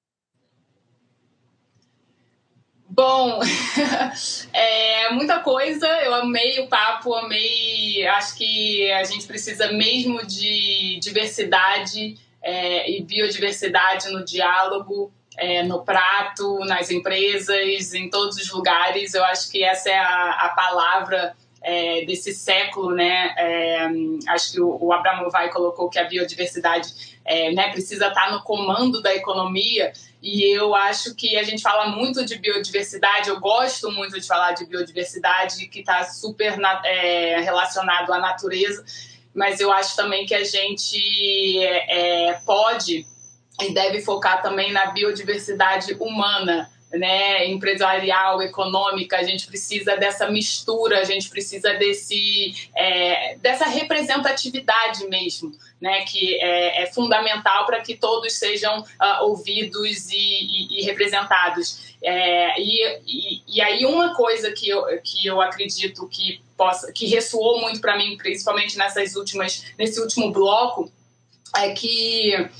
Bom, é muita coisa. Eu amei o papo, amei. Acho que a gente precisa mesmo de diversidade é, e biodiversidade no diálogo, é, no prato, nas empresas, em todos os lugares. Eu acho que essa é a, a palavra é, desse século, né? É, acho que o, o Abramovay colocou que a biodiversidade é, né, precisa estar no comando da economia. E eu acho que a gente fala muito de biodiversidade, eu gosto muito de falar de biodiversidade, que está super na, é, relacionado à natureza, mas eu acho também que a gente é, pode e deve focar também na biodiversidade humana, né, empresarial, econômica, a gente precisa dessa mistura, a gente precisa desse, é, dessa representatividade mesmo, né, que é, é fundamental para que todos sejam uh, ouvidos e, e, e representados. É, e, e, aí uma coisa que eu, que eu acredito que possa, que ressoou muito para mim, principalmente nessas últimas, nesse último bloco, é que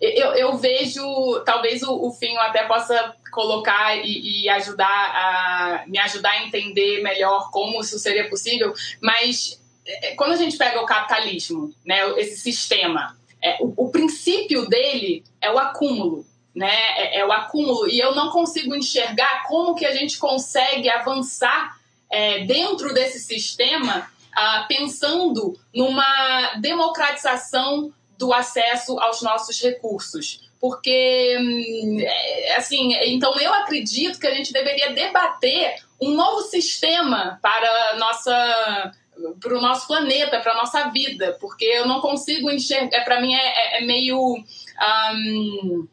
eu, eu vejo, talvez o, o Finho até possa colocar e, e, ajudar a me ajudar a entender melhor como isso seria possível, mas é, quando a gente pega o capitalismo, né, esse sistema, é, o, o, princípio dele é o acúmulo, né, é, é, o acúmulo e eu não consigo enxergar como que a gente consegue avançar é, dentro desse sistema ah, pensando numa democratização do acesso aos nossos recursos. Porque, hum, é, assim, então eu acredito que a gente deveria debater um novo sistema para nossa para o nosso planeta, para a nossa vida, porque eu não consigo enxergar. Para mim é, é, é meio um,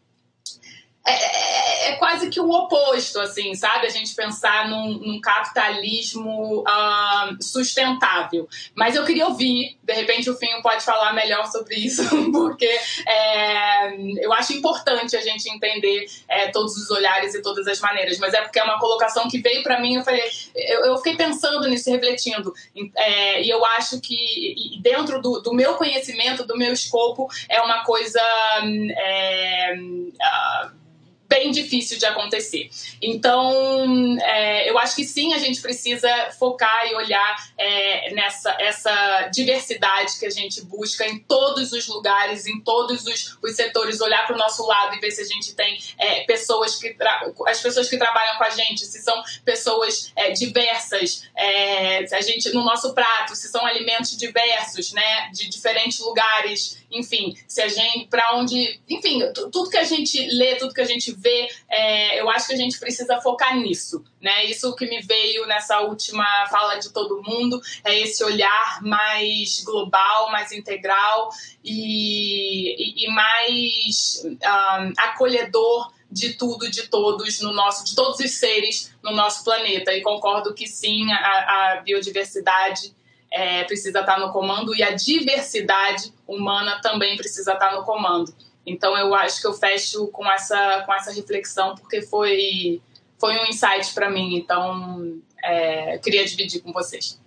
é, é, é, quase que o oposto, assim, sabe? A gente pensar num, num capitalismo uh, sustentável. Mas eu queria ouvir, de repente o Finho pode falar melhor sobre isso, porque é, eu acho importante a gente entender é, todos os olhares e todas as maneiras. Mas é porque é uma colocação que veio para mim, eu falei, eu, eu, fiquei pensando nisso, refletindo. É, e eu acho que dentro do, do, meu conhecimento, do meu escopo, é uma coisa. Bem difícil de acontecer. Então, é, eu acho que sim, a gente precisa focar e olhar é, nessa essa diversidade que a gente busca em todos os lugares, em todos os, os setores, olhar para o nosso lado e ver se a gente tem é, pessoas que as pessoas que trabalham com a gente, se são pessoas é, diversas, é, a gente no nosso prato, se são alimentos diversos, né, de diferentes lugares, enfim, se a gente para onde, enfim, tudo que a gente lê, tudo que a gente vê, é, eu acho que a gente precisa focar nisso, né? Isso que me veio nessa última fala de todo mundo é esse olhar mais global, mais integral e, e, e mais um, acolhedor de tudo, de todos no nosso, de todos os seres no nosso planeta. E concordo que sim, a, a biodiversidade é, precisa estar no comando e a diversidade humana também precisa estar no comando. Então eu acho que eu fecho com essa, com essa reflexão porque foi, foi um insight para mim. Então é, queria dividir com vocês.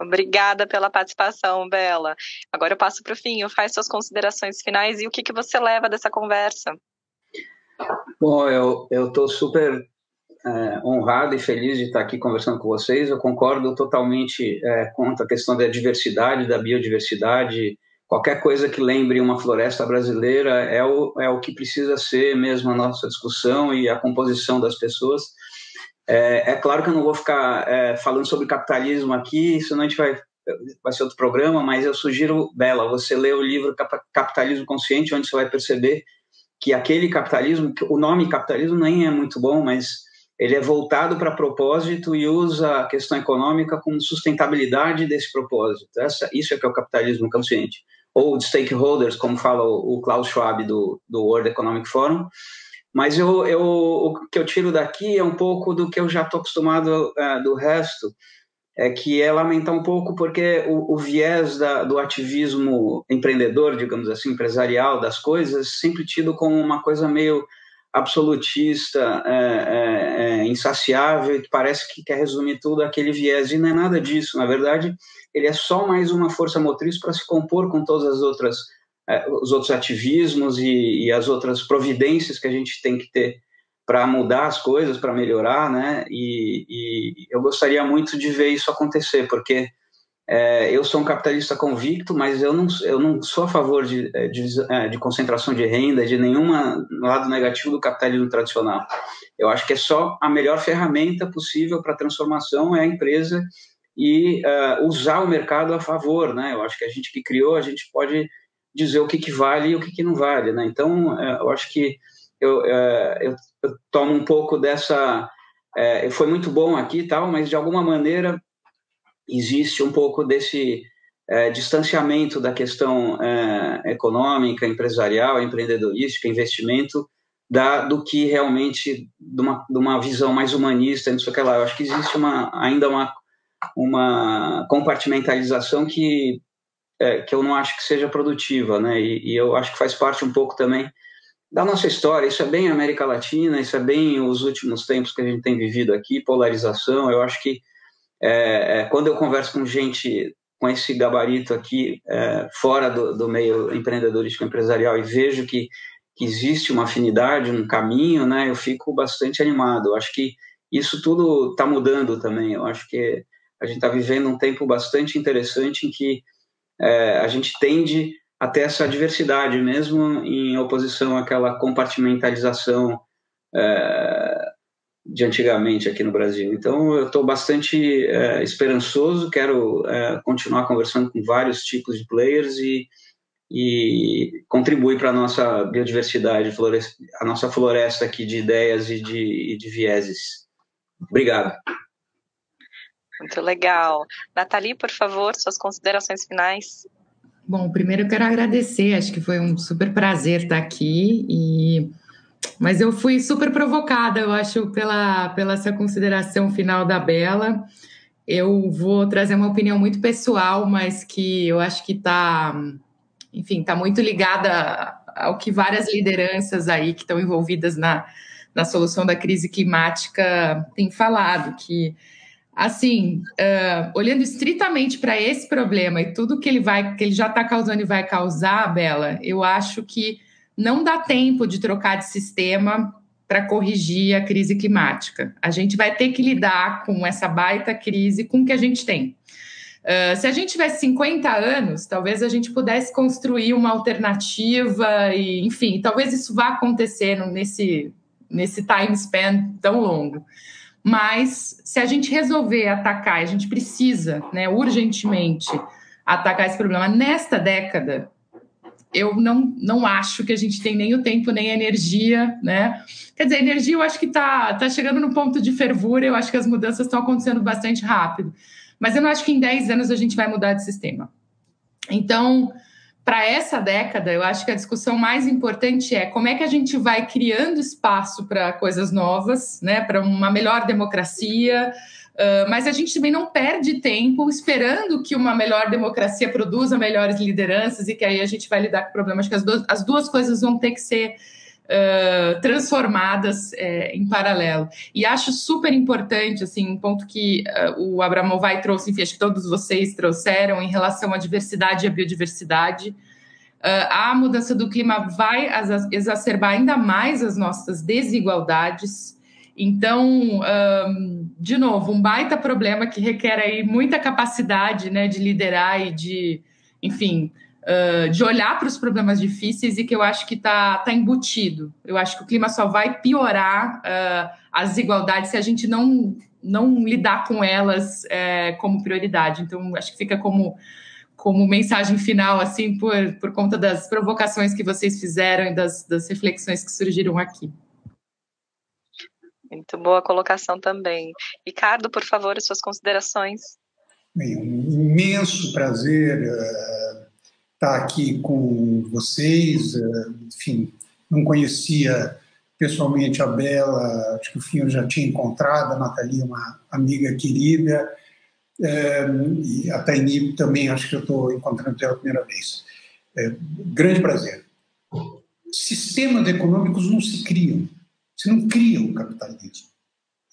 Obrigada pela participação, Bela. Agora eu passo para o fim. Faz suas considerações finais e o que, que você leva dessa conversa. Bom, eu estou super é, honrado e feliz de estar aqui conversando com vocês. Eu concordo totalmente é, contra a questão da diversidade, da biodiversidade. Qualquer coisa que lembre uma floresta brasileira é o, é o que precisa ser mesmo a nossa discussão e a composição das pessoas. É, é claro que eu não vou ficar é, falando sobre capitalismo aqui, senão a gente vai, vai ser outro programa, mas eu sugiro, Bela, você ler o livro Capitalismo Consciente, onde você vai perceber que aquele capitalismo, o nome capitalismo nem é muito bom, mas ele é voltado para propósito e usa a questão econômica como sustentabilidade desse propósito. Essa, isso é que é o capitalismo consciente. Ou de stakeholders, como fala o, Klaus Schwab do, do World Economic Forum. Mas eu, eu, o que eu tiro daqui é um pouco do que eu já estou acostumado uh, do resto, é que é lamentar um pouco porque o, o viés da, do ativismo empreendedor, digamos assim, empresarial das coisas, sempre tido como uma coisa meio absolutista, é, é, insaciável, que parece que quer resumir tudo aquele viés, e não é nada disso. Na verdade, ele é só mais uma força motriz para se compor com todas as outras, é, os outros ativismos e, e, as outras providências que a gente tem que ter para mudar as coisas, para melhorar, né? E, e eu gostaria muito de ver isso acontecer, porque é, eu sou um capitalista convicto, mas eu não, eu não sou a favor de, é, de, é, de concentração de renda, de nenhum lado negativo do capitalismo tradicional. Eu acho que é só a melhor ferramenta possível para a transformação é a empresa e uh, usar o mercado a favor, né? Eu acho que a gente que criou, a gente pode dizer o que, que vale e o que, que não vale, né? Então, eu acho que eu, eu, eu, tomo um pouco dessa... foi muito bom aqui e tal, mas de alguma maneira existe um pouco desse é, distanciamento da questão é, econômica, empresarial, empreendedorística, investimento da, do que realmente de uma, de uma visão mais humanista, não sei o que lá. Eu acho que existe uma, ainda uma, uma compartimentalização que, é, que eu não acho que seja produtiva, né? E, e, eu acho que faz parte um pouco também da nossa história. Isso é bem América Latina, isso é bem os últimos tempos que a gente tem vivido aqui, polarização. Eu acho que é, é, quando eu converso com gente com esse gabarito aqui, é, fora do, do meio empreendedorístico empresarial, e vejo que que existe uma afinidade, um caminho, né? Eu fico bastante animado. Eu acho que isso tudo está mudando também. Eu acho que a gente está vivendo um tempo bastante interessante em que é, a gente tende a ter essa diversidade, mesmo em oposição àquela compartimentalização é, de antigamente aqui no Brasil. Então, eu estou bastante é, esperançoso, quero é, continuar conversando com vários tipos de players e e contribui para a nossa biodiversidade, a nossa floresta aqui de ideias e de, e de vieses. Obrigado. Muito legal. Nathalie, por favor, suas considerações finais. Bom, primeiro eu quero agradecer, acho que foi um super prazer estar aqui e mas eu fui super provocada, eu acho, pela, pela essa consideração final da Bela. Eu vou trazer uma opinião muito pessoal, mas que eu acho que está enfim, está muito ligada ao que várias lideranças aí que estão envolvidas na, na solução da crise climática têm falado, que assim, uh, olhando estritamente para esse problema e tudo que ele vai, que ele já está causando e vai causar, Bela, eu acho que não dá tempo de trocar de sistema para corrigir a crise climática. A gente vai ter que lidar com essa baita crise com o que a gente tem. Uh, se a gente tivesse 50 anos, talvez a gente pudesse construir uma alternativa e, enfim, talvez isso vá acontecer nesse, nesse time span tão longo. Mas se a gente resolver atacar, a gente precisa, né, urgentemente atacar esse problema nesta década, eu não, não acho que a gente tem nem o tempo nem a energia, né? Quer dizer, a energia eu acho que está tá chegando no ponto de fervura, eu acho que as mudanças estão acontecendo bastante rápido. Mas eu não acho que em 10 anos a gente vai mudar de sistema. Então, para essa década, eu acho que a discussão mais importante é como é que a gente vai criando espaço para coisas novas, né, para uma melhor democracia. Uh, mas a gente também não perde tempo esperando que uma melhor democracia produza melhores lideranças e que aí a gente vai lidar com o problema. Acho que as duas, as duas coisas vão ter que ser uh, transformadas é, em paralelo. E acho super importante, assim, um ponto que uh, o Abramovay trouxe, enfim, acho que todos vocês trouxeram em relação à diversidade e à biodiversidade. A mudança do clima vai exacerbar ainda mais as nossas desigualdades. Então, um, de novo, um baita problema que requer aí muita capacidade né, de liderar e de, enfim, uh, de olhar para os problemas difíceis e que eu acho que está tá embutido. Eu acho que o clima só vai piorar uh, as desigualdades se a gente não, não lidar com elas uh, como prioridade. Então, acho que fica como, como mensagem final, assim, por, por conta das provocações que vocês fizeram e das, das reflexões que surgiram aqui. Muito boa colocação também. Ricardo, por favor, as suas considerações. Bem, um imenso prazer uh, estar aqui com vocês. Eh, enfim, não conhecia pessoalmente a Bela, acho que o Finho já tinha encontrado, a Nathalie, uma amiga querida, é, e a Taini também acho que eu estou encontrando pela primeira vez. Grande prazer. Sistemas econômicos não se criam. Você não cria o capitalismo.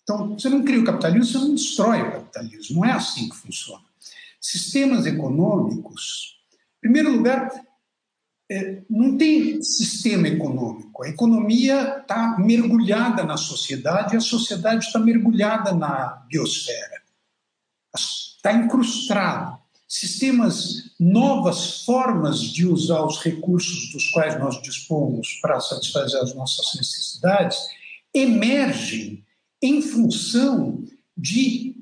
Então, você não cria o capitalismo, você não destrói o capitalismo. Não é assim que funciona. Sistemas econômicos em primeiro lugar, é, não tem sistema econômico. A economia está mergulhada na sociedade e a sociedade está mergulhada na biosfera. Está incrustado. Sistemas, novas formas de usar os recursos dos quais nós dispomos para satisfazer as nossas necessidades emergem em função de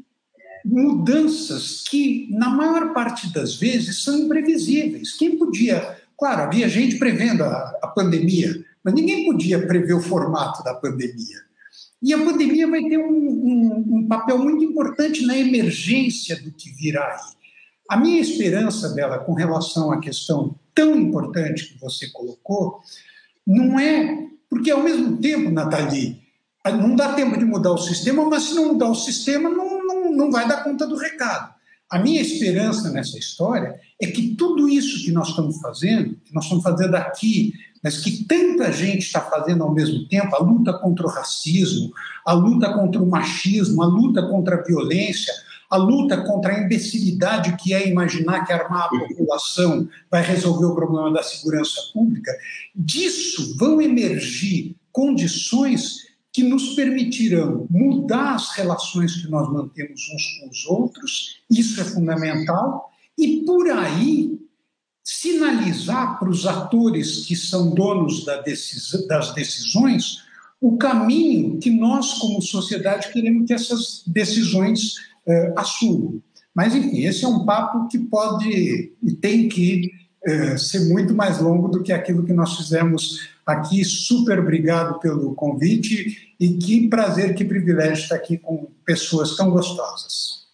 mudanças que, na maior parte das vezes, são imprevisíveis. Quem podia. Claro, havia gente prevendo a, a pandemia, mas ninguém podia prever o formato da pandemia. E a pandemia vai ter um, um, um, papel muito importante na emergência do que virá aí. A minha esperança dela com relação à questão tão importante que você colocou não é Porque, ao mesmo tempo, Nathalie, não dá tempo de mudar o sistema, mas se não mudar o sistema, não, não, não vai dar conta do recado. A minha esperança nessa história é que tudo isso que nós estamos fazendo, que nós estamos fazendo aqui, mas que tanta gente está fazendo ao mesmo tempo, a luta contra o racismo, a luta contra o machismo, a luta contra a violência, a luta contra a imbecilidade que é imaginar que armar a população vai resolver o problema da segurança pública, disso vão emergir condições que nos permitirão mudar as relações que nós mantemos uns com os outros, isso é fundamental, e por aí sinalizar para os atores que são donos das decisões o caminho que nós, como sociedade, queremos que essas decisões eh, assumam. Mas, enfim, esse é um papo que pode e tem que eh, ser muito mais longo do que aquilo que nós fizemos aqui. Super obrigado pelo convite e que prazer, que privilégio estar aqui com pessoas tão gostosas.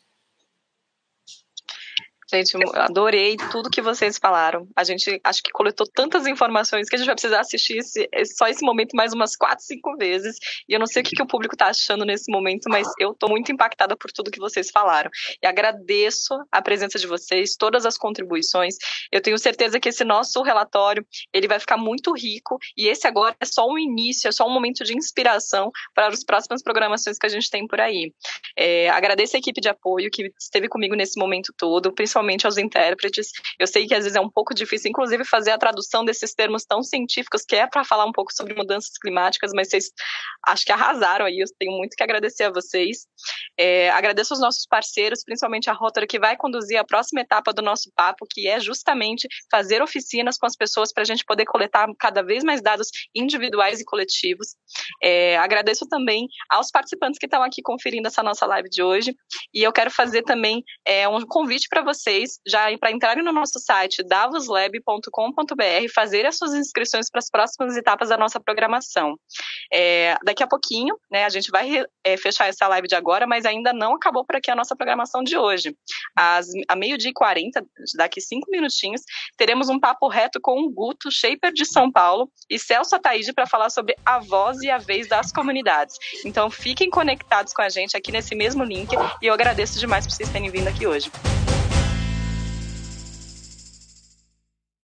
Gente, adorei tudo que vocês falaram. A gente acho que coletou tantas informações que a gente vai precisar assistir esse, só esse momento mais umas quatro, cinco vezes. E eu não sei o que, que o público está achando nesse momento, mas eu estou muito impactada por tudo que vocês falaram. E agradeço a presença de vocês, todas as contribuições. Eu tenho certeza que esse nosso relatório ele vai ficar muito rico. E esse agora é só um início, é só um momento de inspiração para as próximas programações que a gente tem por aí. É, agradeço a equipe de apoio que esteve comigo nesse momento todo, principalmente principalmente aos intérpretes. Eu sei que às vezes é um pouco difícil, inclusive, fazer a tradução desses termos tão científicos, que é para falar um pouco sobre mudanças climáticas, mas vocês acho que arrasaram aí. Eu tenho muito que agradecer a vocês. É, agradeço aos nossos parceiros, principalmente a Rotary, que vai conduzir a próxima etapa do nosso papo, que é justamente fazer oficinas com as pessoas para a gente poder coletar cada vez mais dados individuais e coletivos. É, agradeço também aos participantes que estão aqui conferindo essa nossa live de hoje. E eu quero fazer também é, um convite para vocês vocês já para entrarem no nosso site davoslab.com.br fazer as suas inscrições para as próximas etapas da nossa programação. É, daqui a pouquinho, né, a gente vai é, fechar essa live de agora, mas ainda não acabou por aqui a nossa programação de hoje. Às, a meio-dia e 40, daqui cinco minutinhos, teremos um papo reto com o Guto, shaper de São Paulo, e Celso Ataíde para falar sobre a voz e a vez das comunidades. Então fiquem conectados com a gente aqui nesse mesmo link e eu agradeço demais por vocês terem vindo aqui hoje.